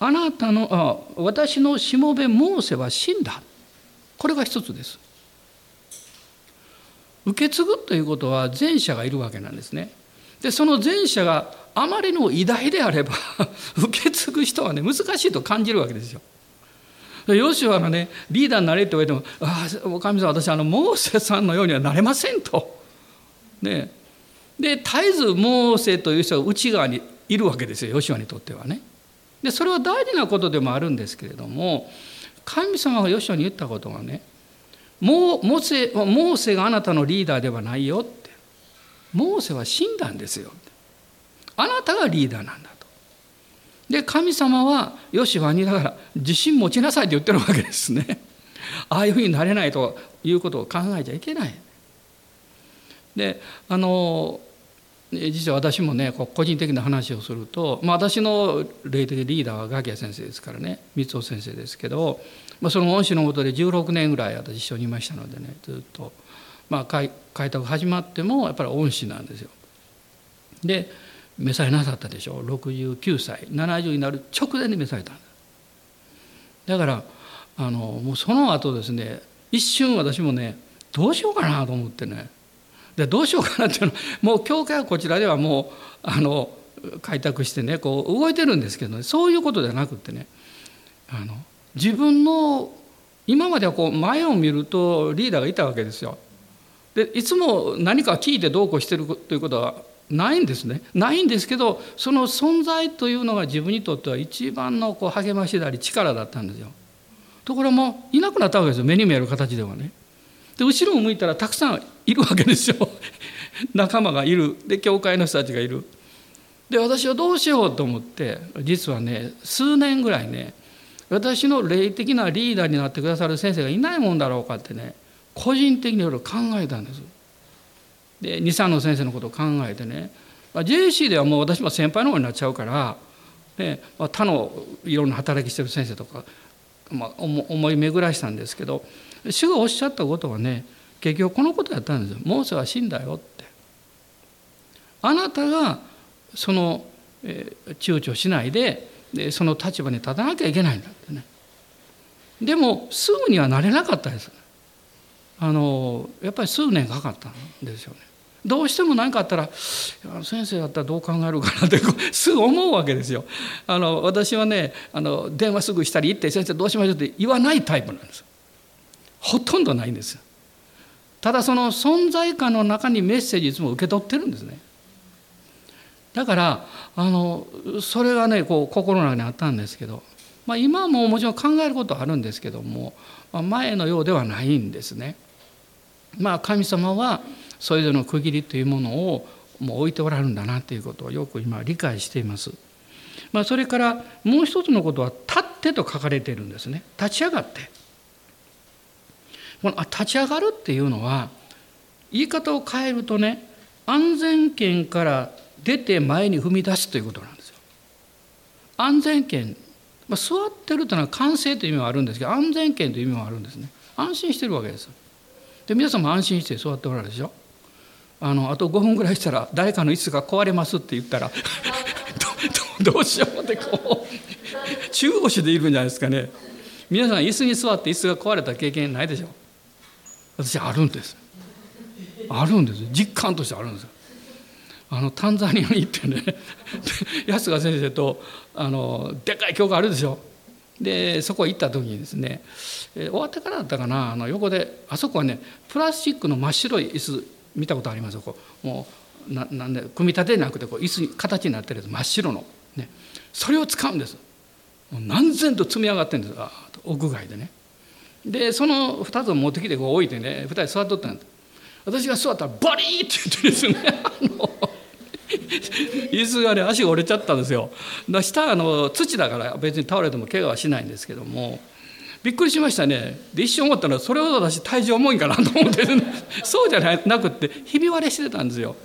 あなたのあ私のしもべモーセは死んだこれが一つです。受け継ぐということは前者がいるわけなんですね。でその前者があまりの偉大であれば 受け継ぐ人はね難しいと感じるわけですよ。ヨシュアのねリーダーになれって言われても「ああ神様私あのモーセさんのようにはなれません」と。ね、で絶えずモーセという人が内側にいるわけですよヨシュアにとってはね。でそれは大事なことでもあるんですけれども神様がヨシュアに言ったことはねモーセモーセがあなたのリーダーではないよってモーセは死んだんですよあなたがリーダーなんだと。で神様はよしワニだから自信持ちなさいって言ってるわけですね。ああいうふうになれないということを考えちゃいけない。であの実は私もね個人的な話をすると、まあ、私の霊的リーダーはガキヤ先生ですからね三尾先生ですけど、まあ、その恩師のもとで16年ぐらい私一緒にいましたのでねずっと、まあ、開拓始まってもやっぱり恩師なんですよ。で召されなさったでしょ69歳70になる直前に召されただからあのもうその後ですね一瞬私もねどうしようかなと思ってね。でどうしようかなっていうのもう教会はこちらではもうあの開拓してねこう動いてるんですけどねそういうことではなくってねあの自分の今まではこう前を見るとリーダーがいたわけですよ。でいつも何か聞いてどうこうしてるということはないんですね。ないんですけどその存在というのが自分にとっては一番のこう励ましであり力だったんですよ。ところもいなくなったわけですよ。目に見える形ではね。で後ろを向いたらたくさんいるわけですよ 仲間がいる。で教会の人たちがいる。で私はどうしようと思って実はね数年ぐらいね私の霊的なリーダーになってくださる先生がいないもんだろうかってね個人的にいろいろ考えたんです。で23の先生のことを考えてね、まあ、JC ではもう私も先輩の方になっちゃうから、ねまあ、他のいろんな働きしてる先生とか、まあ、思い巡らしたんですけど主がおっしゃったことはね結局このことやったんですよ。モーセは死んだよって。あなたがその、えー、躊躇しないででその立場に立たなきゃいけないんだってね。でもすぐにはなれなかったです。あのやっぱり数年かかったんですよね。どうしても何かあったら先生だったらどう考えるかなって すぐ思うわけですよ。あの私はねあの電話すぐしたり行って先生どうしましょうって言わないタイプなんです。ほとんどないんです。ただその存在感の中にメッセージいつも受け取ってるんですねだからあのそれがねこう心の中にあったんですけど、まあ、今ももちろん考えることはあるんですけども、まあ、前のようではないんですね。まあ神様はそれぞれの区切りというものをもう置いておられるんだなということをよく今理解しています。まあ、それからもう一つのことは「立って」と書かれているんですね立ち上がってこの立ち上がるっていうのは言い方を変えるとね安全圏から出て前に踏み出すということなんですよ。安全圏、まあ、座ってるというのは完成という意味もあるんですけど安全圏という意味もあるんですね。安心してるわけです。で皆さんも安心して座っておられるでしょ。あのあと5分ぐらいしたら誰かの椅子が壊れますって言ったら どうしようってこう中腰でいるんじゃないですかね。皆さん椅子に座って椅子が壊れた経験ないでしょ。私あるんです。あるんです。実感としてあるんです。あのタンザニアに行ってね 安川先生とあのでかい教会あるでしょ。でそこ行った時にですね、え終わってからだったかなあの横であそこはねプラスチックの真っ白い椅子見たことあります？よこうもうななんで組み立てなくてこう椅子に形になってるやつ真っ白の、ね、それを使うんです。もう何千と積み上がってるんです。屋外でね。でその2つを持ってきてこう置いてね2人座っとったん私が座ったらバリーって言ってですね。椅子がね足が折れちゃったんですよ。だ下あの土だから別に倒れても怪我はしないんですけどもびっくりしましたね。で一瞬思ったのはそれほど私体重重いんかなと思って、ね、そうじゃなくってひび割れしてたんですよ。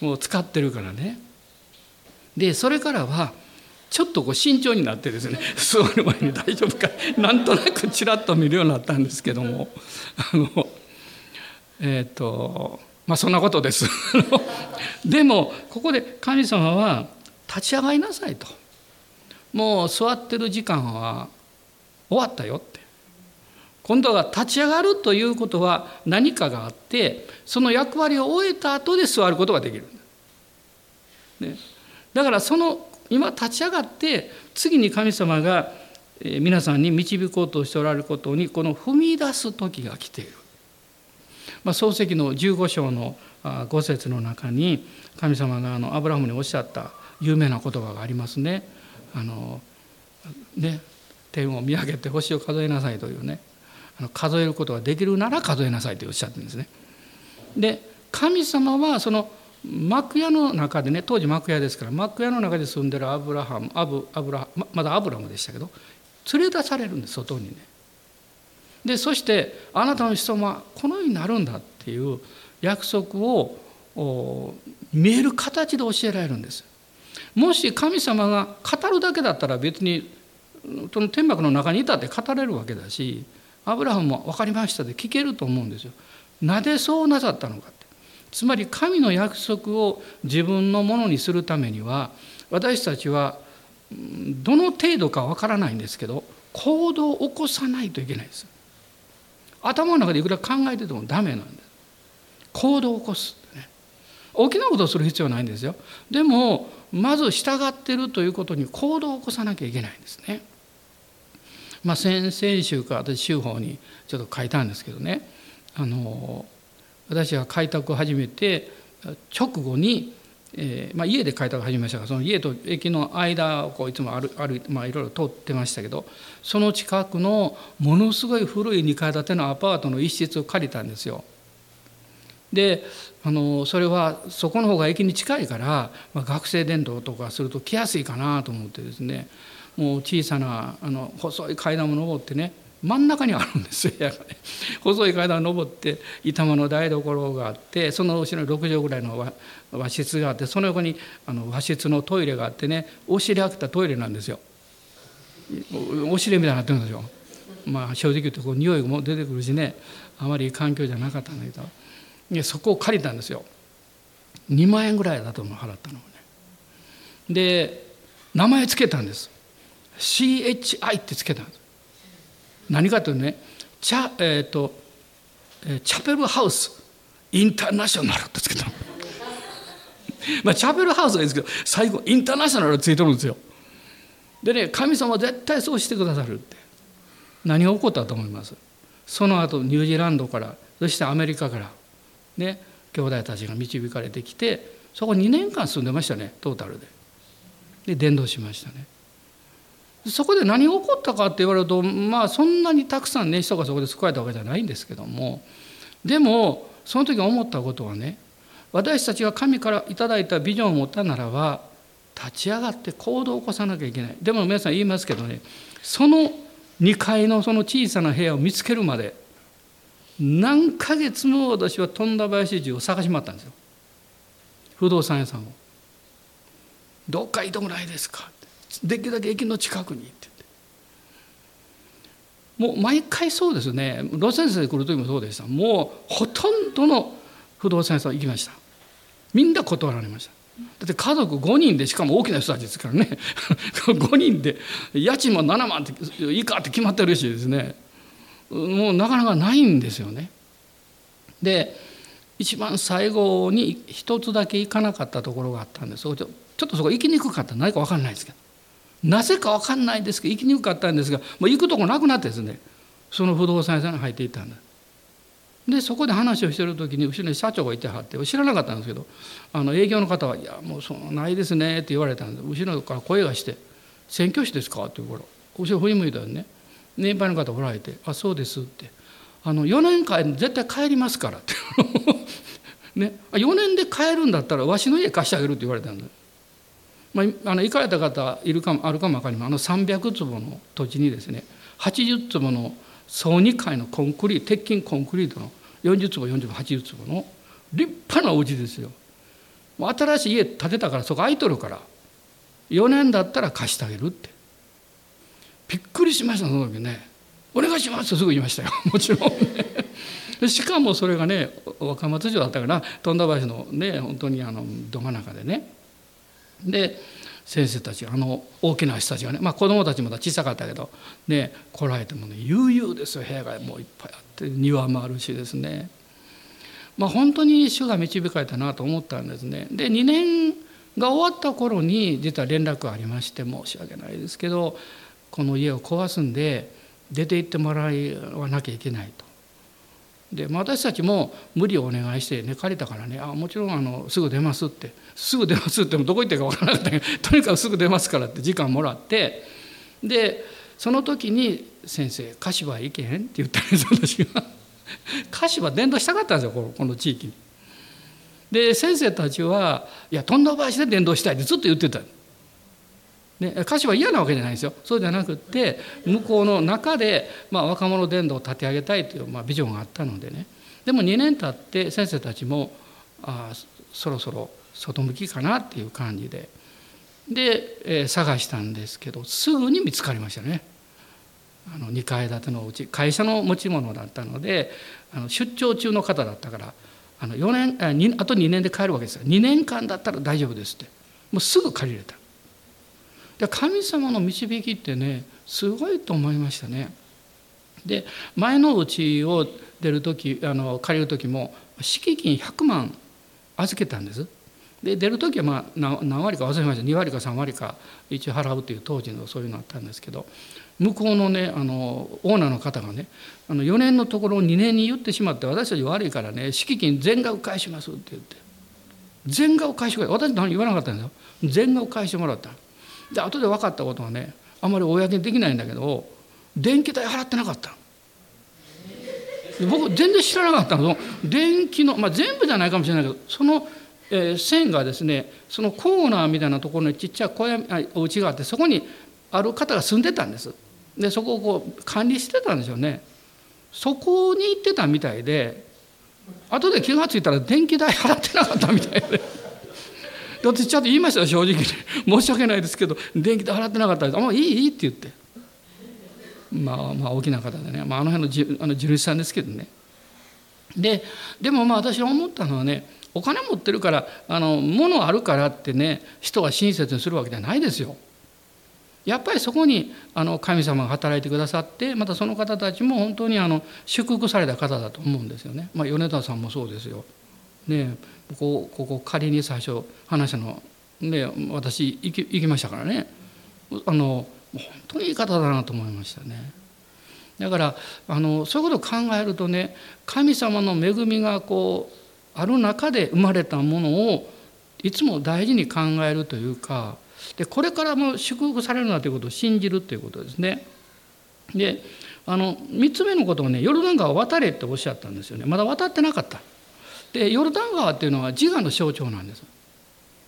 もう使ってるからね。でそれからはちょっとこう慎重になってですね 座る前に大丈夫かなんとなくちらっと見るようになったんですけどもあのえっ、ー、とまあそんなことです。でもここで神様は立ち上がりなさいと。もう座ってる時間は終わったよって。今度は立ち上がるということは何かがあってその役割を終えた後で座ることができる、ね、だからその今立ち上がって次に神様が皆さんに導こうとしておられることにこの踏み出す時が来ているまあ、漱石の15章の5節の中に神様があのアブラハムにおっしゃった有名な言葉がありますね。あのね天を見上げて星を数えなさいというねあの数えることができるなら数えなさいとおっしゃってるんですね。で神様はその幕屋の中でね当時幕屋ですから幕屋の中で住んでるアブラハムアブアブラまだアブラムでしたけど連れ出されるんです外にね。でそしてあなたの子孫はこのようになるんだっていう約束を見える形で教えられるんです。もし神様が語るだけだったら別にその天幕の中にいたって語れるわけだしアブラハムも分かりましたで聞けると思うんですよ。なぜそうなさったのか。つまり神の約束を自分のものにするためには私たちはどの程度か分からないんですけど行動を起こさないといけないです。頭の中でいくら考えててもダメなんです。行動を起こすってね。大きなことをする必要はないんですよ。でもまず従ってるということに行動を起こさなきゃいけないんですね。まあ先々週か私週報にちょっと書いたんですけどね。あの私が開拓を始めて直後にえーまあ、家で開拓を始めましたがその家と駅の間をこういつも歩歩いて、まあ、いろいろ通ってましたけどその近くのものすごい古い2階建てのアパートの一室を借りたんですよ。であのそれはそこの方が駅に近いから、まあ、学生伝道とかすると来やすいかなと思ってですねもう小さなあの細い階段を上ってね真ん中にあるんですよ部屋がね。細い階段を上って板間の台所があってその後ろに6畳ぐらいの和室があってその横にあの和室のトイレがあってねお尻開けたトイレなんですよ。お尻みたいになってるんですよ。まあ、正直言ってこう匂いも出てくるしねあまり環境じゃなかったんだけど。でそこを借りたんですよ。2万円ぐらいだと思う払ったのね。で名前つけたんです。CHI ってつけたんです。何かというとねチャ,、えーと、チャペルハウスインターナショナルってつけたの。まあチャペルハウスはいいですけど最後インターナショナルついてるんですよ。でね神様は絶対そうしてくださるって。何が起こったと思います？その後ニュージーランドからそしてアメリカからね兄弟たちが導かれてきてそこ2年間住んでましたねトータルで。で伝道しましたね。そこで何が起こったかって言われるとまあそんなにたくさんね人がそこで救われたわけじゃないんですけどもでもその時思ったことはね私たちが神から頂いたビジョンを持ったならば立ち上がって行動を起こさなきゃいけない。でも皆さん言いますけどねその2階のその小さな部屋を見つけるまで何ヶ月も私は富田林中を探し回ったんですよ。不動産屋さんを「どっかいいとこないですか?」できるだけ駅の近くにってもう毎回そうですね。ロサンゼルス来る時もそうでした。もうほとんどの不動産屋さん行きました。みんな断られました。だって家族5人でしかも大きな人たちですからね。5人で家賃も7万っていいかって決まってるしですね。もうなかなかないんですよね。で一番最後に一つだけ行かなかったところがあったんです。ちょっとそこ行きにくかった。何か分かんないですけど。なぜか分かんないんですけど行きにくかったんですがもう行くとこなくなってですねその不動産屋さんに入っていったんだ。でそこで話をしてる時に後ろに社長がいてはって知らなかったんですけどあの営業の方は「いやもうそのないですね」って言われたんで後ろから声がして「選挙師ですか?」って言うから後ろ振り向いたらね。年配の方おられて「あそうです」って「あの4年間絶対帰りますから」って。ね。4年で帰るんだったらわしの家貸してあげるって言われたんだ。まあ、あの行かれた方いるかもあるかも分かりません。あの300坪の土地にですね80坪の総2階のコンクリート鉄筋コンクリートの40坪40坪80坪の立派なお家ですよ。新しい家建てたからそこ空いとるから4年だったら貸してあげるって。びっくりしましたその時ね「お願いします」とすぐ言いましたよ。もちろんね。しかもそれがね若松城だったから富田林のね本当にあのど真ん中でね。で先生たちあの大きな人たちがねまあ子供たちまだ小さかったけどね来られてもね悠々ですよ部屋がもういっぱいあって庭もあるしですねまあ本当に主が導かれたなと思ったんですねで2年が終わった頃に実は連絡がありまして申し訳ないですけどこの家を壊すんで出て行ってもらわなきゃいけないと。で私たちも無理をお願いしてね借りたからねあもちろんあのすぐ出ますってすぐ出ますってもどこ行ってるか分からなかったけどとにかくすぐ出ますからって時間もらってでその時に「先生柏行けへん?」って言ったんです私が。柏伝道したかったんですよこのこの地域に。で先生たちは「いや富田林で伝道したい」ってずっと言ってた。ね、歌詞は嫌なわけじゃないですよ。そうじゃなくって向こうの中で、まあ、若者伝道を立て上げたいという、まあ、ビジョンがあったのでね。でも2年経って先生たちもあそろそろ外向きかなっていう感じで。で、えー、探したんですけどすぐに見つかりましたね。あの2階建てのうち会社の持ち物だったのであの出張中の方だったからあの4年ああと2年で帰るわけですよ。2年間だったら大丈夫ですって。もうすぐ借りれた。で神様の導きってねすごいと思いましたね。で前のうちを出る時あの借りる時も敷金100万預けたんです。で出る時はまあ何割か忘れました2割か3割か一応払うという当時のそういうのあったんですけど向こうのねあのオーナーの方がねあの4年のところを2年に言ってしまって私たち悪いからね敷金全額返しますって言って全額返してくれ私何言わなかったんですよ全額返してもらったで後で分かったことはねあんまり公にできないんだけど電気代払ってなかった僕全然知らなかったの。電気の、まあ、全部じゃないかもしれないけどその、えー、線がですねそのコーナーみたいなところにちっちゃい小屋あお家があってそこにある方が住んでたんです。でそこをこう管理してたんでしょうね。そこに行ってたみたいで後で気が付いたら電気代払ってなかったみたいで。だってちゃんと言いました正直に申し訳ないですけど電気代払ってなかったです「あもういいいい」って言ってまあまあ大きな方でね、まあ、あの辺のじあの地主さんですけどねででもまあ私は思ったのはねお金持ってるからあの物あるからってね人が親切にするわけじゃないですよ。やっぱりそこにあの神様が働いてくださってまたその方たちも本当にあの祝福された方だと思うんですよね。まあ、米田さんもそうですよ。ねここここ仮に最初話したの、ね、私行き行きましたからねあの本当にいい方だなと思いましたね。だからあのそういうことを考えるとね神様の恵みがこうある中で生まれたものをいつも大事に考えるというかでこれからも祝福されるなということを信じるということですね。であの3つ目のことをねヨルダン川渡れっておっしゃったんですよねまだ渡ってなかった。でヨルダン川っていうのは自我の象徴なんです。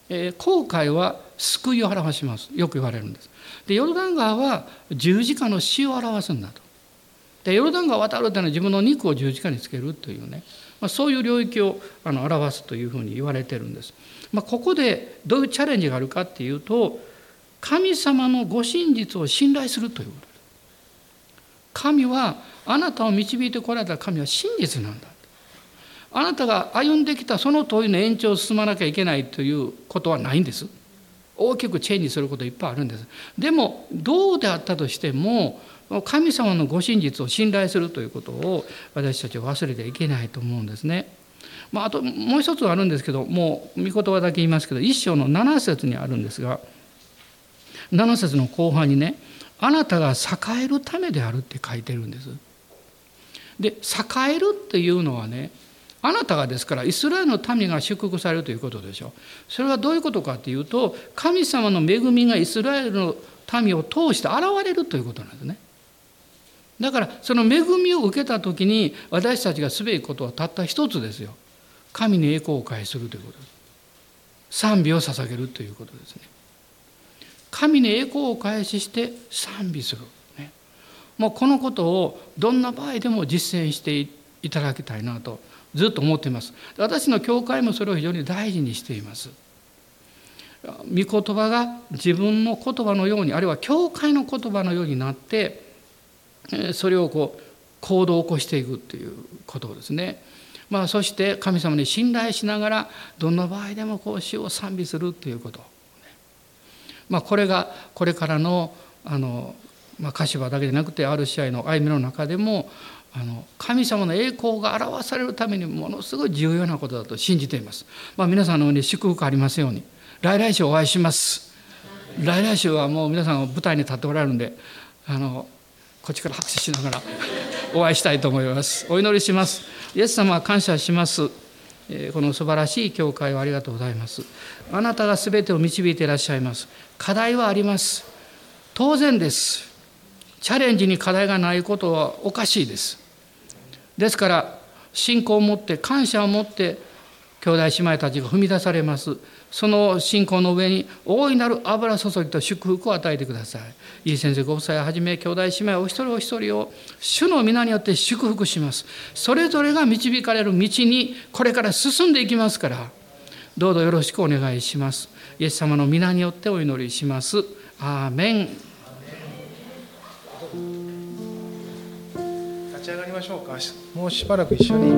えー、後悔は救いを表しますよく言われるんです。でヨルダン川は十字架の死を表すんだと。でヨルダン川渡るというのは自分の肉を十字架につけるというね、まあ、そういう領域をあの表すというふうに言われてるんです。まあ、ここでどういうチャレンジがあるかっていうと神様のご真実を信頼するということです。神はあなたを導いてこられた神は真実なんだ。あなたが歩んできたその問いの延長を進まなきゃいけないということはないんです。大きくチェンジすることいっぱいあるんです。でもどうであったとしても神様のご真実を信頼するということを私たちは忘れてはいけないと思うんですね。まあ、あともう一つあるんですけどもう御言葉だけ言いますけど一章の7節にあるんですが7節の後半にね「あなたが栄えるためである」って書いてるんです。で栄えるっていうのはねあなたがですからイスラエルの民が祝福されるということでしょそれはどういうことかっていうと神様の恵みがイスラエルの民を通して現れるということなんですね。だからその恵みを受けた時に私たちがすべきことはたった一つですよ。神に栄光を返するということです。賛美を捧げるということですね。神に栄光を返しして賛美する。ね、もうこのことをどんな場合でも実践していただきたいなとずっと思っています。私の教会もそれを非常に大事にしています。御言葉が自分の言葉のようにあるいは教会の言葉のようになってそれをこう行動を起こしていくということですね。まあ、そして神様に信頼しながらどんな場合でもこう主を賛美するということ、まあ、これがこれからのあの、まあ、柏だけでなくてある試合の歩みの中でもあの神様の栄光が表されるためにものすごい重要なことだと信じています。まあ、皆さんの上に祝福ありますように。来来週お会いします。来来週はもう皆さん舞台に立っておられるんであのこっちから拍手しながら お会いしたいと思います。お祈りします。イエス様感謝します。この素晴らしい教会をありがとうございます。あなたが全てを導いていらっしゃいます。課題はあります。当然です。チャレンジに課題がないことはおかしいです。ですから信仰を持って感謝を持って兄弟姉妹たちが踏み出されますその信仰の上に大いなる油注ぎと祝福を与えてください。いい先生ご夫妻をはじめ兄弟姉妹お一人お一人を主の皆によって祝福します。それぞれが導かれる道にこれから進んでいきますからどうぞよろしくお願いします。イエス様の皆によってお祈りします。アーメン。立ち上がりましょうか。もうしばらく一緒に。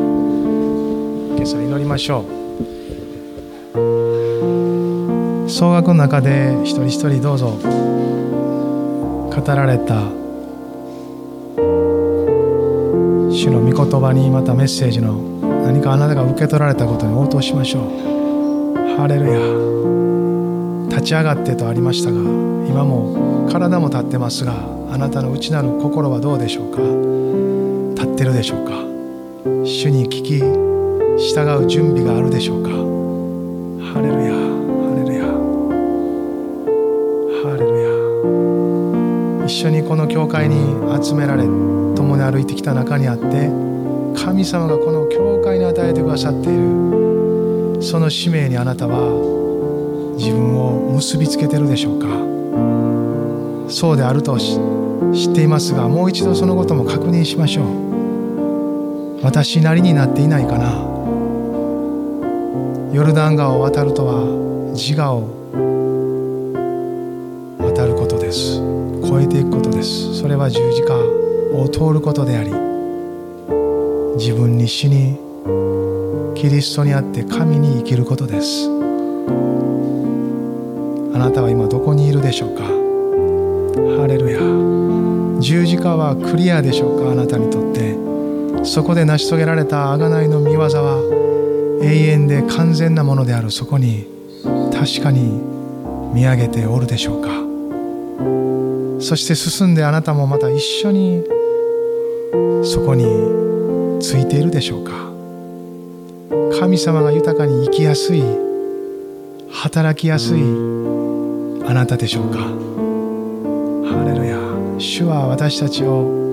今朝祈りましょう。総額の中で一人一人どうぞ。語られた。主の御言葉にまたメッセージの何かあなたが受け取られたことに応答しましょう。ハレルヤ。立ち上がってとありましたが今も体も立ってますがあなたの内なる心はどうでしょうか。立ってるでしょうか？主に聞き従う準備があるでしょうか？ハレルヤハレルヤ。ハレルヤ。一緒にこの教会に集められ共に歩いてきた中にあって神様がこの教会に与えてくださっているその使命にあなたは自分を結びつけてるでしょうか？そうであると知っていますがもう一度そのことも確認しましょう。私なりになっていないかな。ヨルダン川を渡るとは自我を渡ることです。超えていくことです。それは十字架を通ることであり自分に死にキリストにあって神に生きることです。あなたは今どこにいるでしょうか？ハレルヤ。十字架はクリアでしょうか？あなたにとって。そこで成し遂げられた贖いの御業は永遠で完全なものであるそこに確かに見上げておるでしょうか。そして進んであなたもまた一緒にそこについているでしょうか。神様が豊かに生きやすい働きやすいあなたでしょうか。ハレルヤ主は私たちを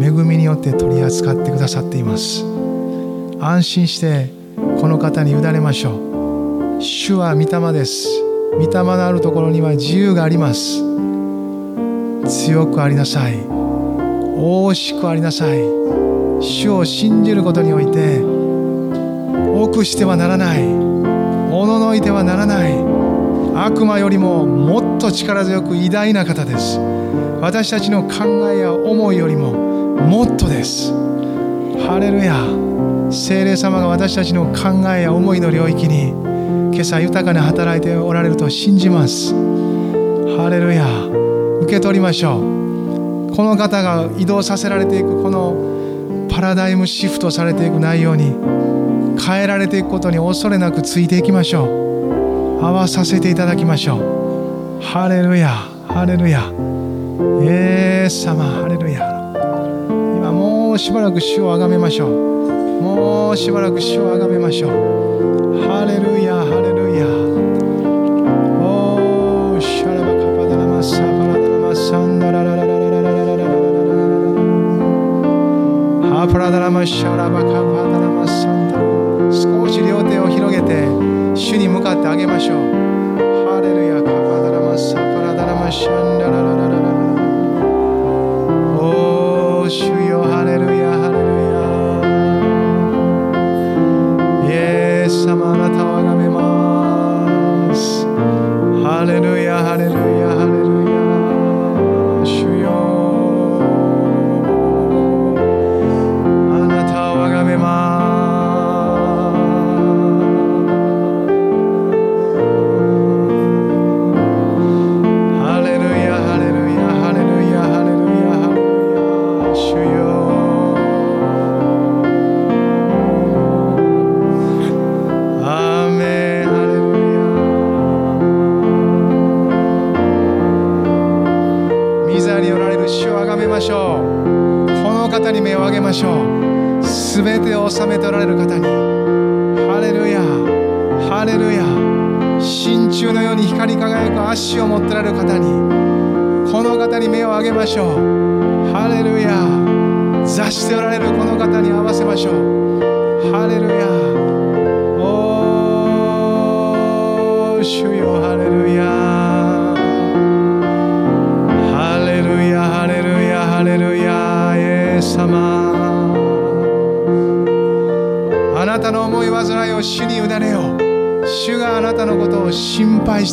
恵みによって取り扱ってくださっています。安心してこの方に委ねましょう。主は御霊です。御霊のあるところには自由があります。強くありなさい。大しくありなさい。主を信じることにおいて臆してはならない。おののいてはならない。悪魔よりももっと力強く偉大な方です。私たちの考えや思いよりももっとです。ハレルヤ。精霊様が私たちの考えや思いの領域に今朝豊かに働いておられると信じます。ハレルヤ。受け取りましょう。この方が移動させられていくこのパラダイムシフトされていく内容に変えられていくことに恐れなくついていきましょう。合わさせていただきましょう。ハレルヤ。ハレルヤイエス様ハレルヤ。もうしばらく主をあがめましょう。もうしばらく主をあがめましょう。ハレルヤハレルヤ。おーシャラバカパダラマサパラダラマサンダラララララララララララハプラダラマシャラバカパダラマサンダ少し両手を広げて主に向かってあげましょうハレルヤカパダラマサパラダラマシャンダラララライエス様あなたをあがめますハレルヤハレルヤ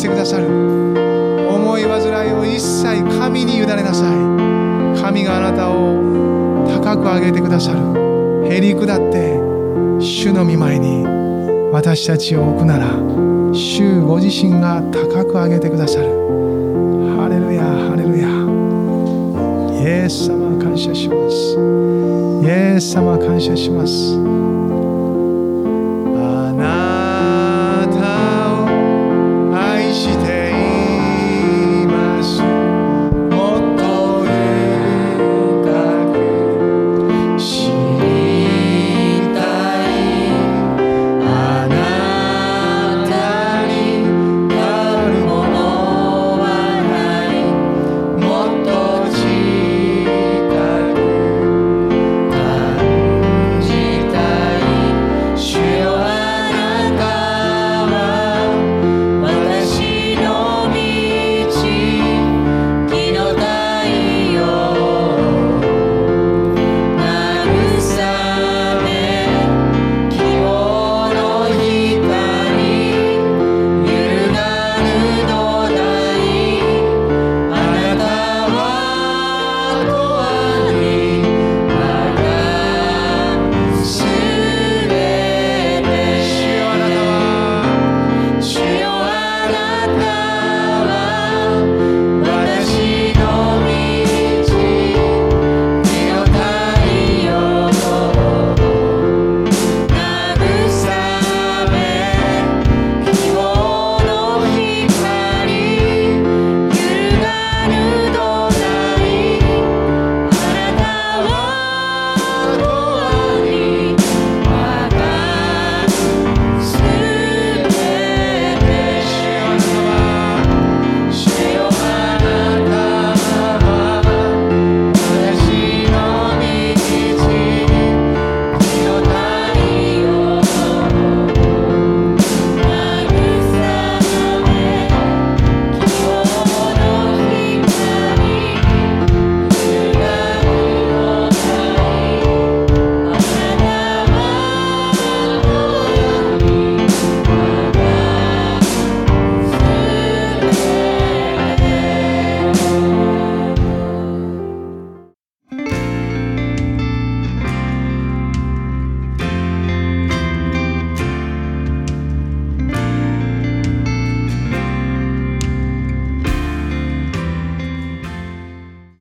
してくださる。思い煩いを一切神に委ねなさい。神があなたを高く上げてくださる。へり下って主の御前に私たちを置くなら主ご自身が高く上げてくださる。ハレルヤハレルヤ。イエス様感謝します。イエス様感謝します。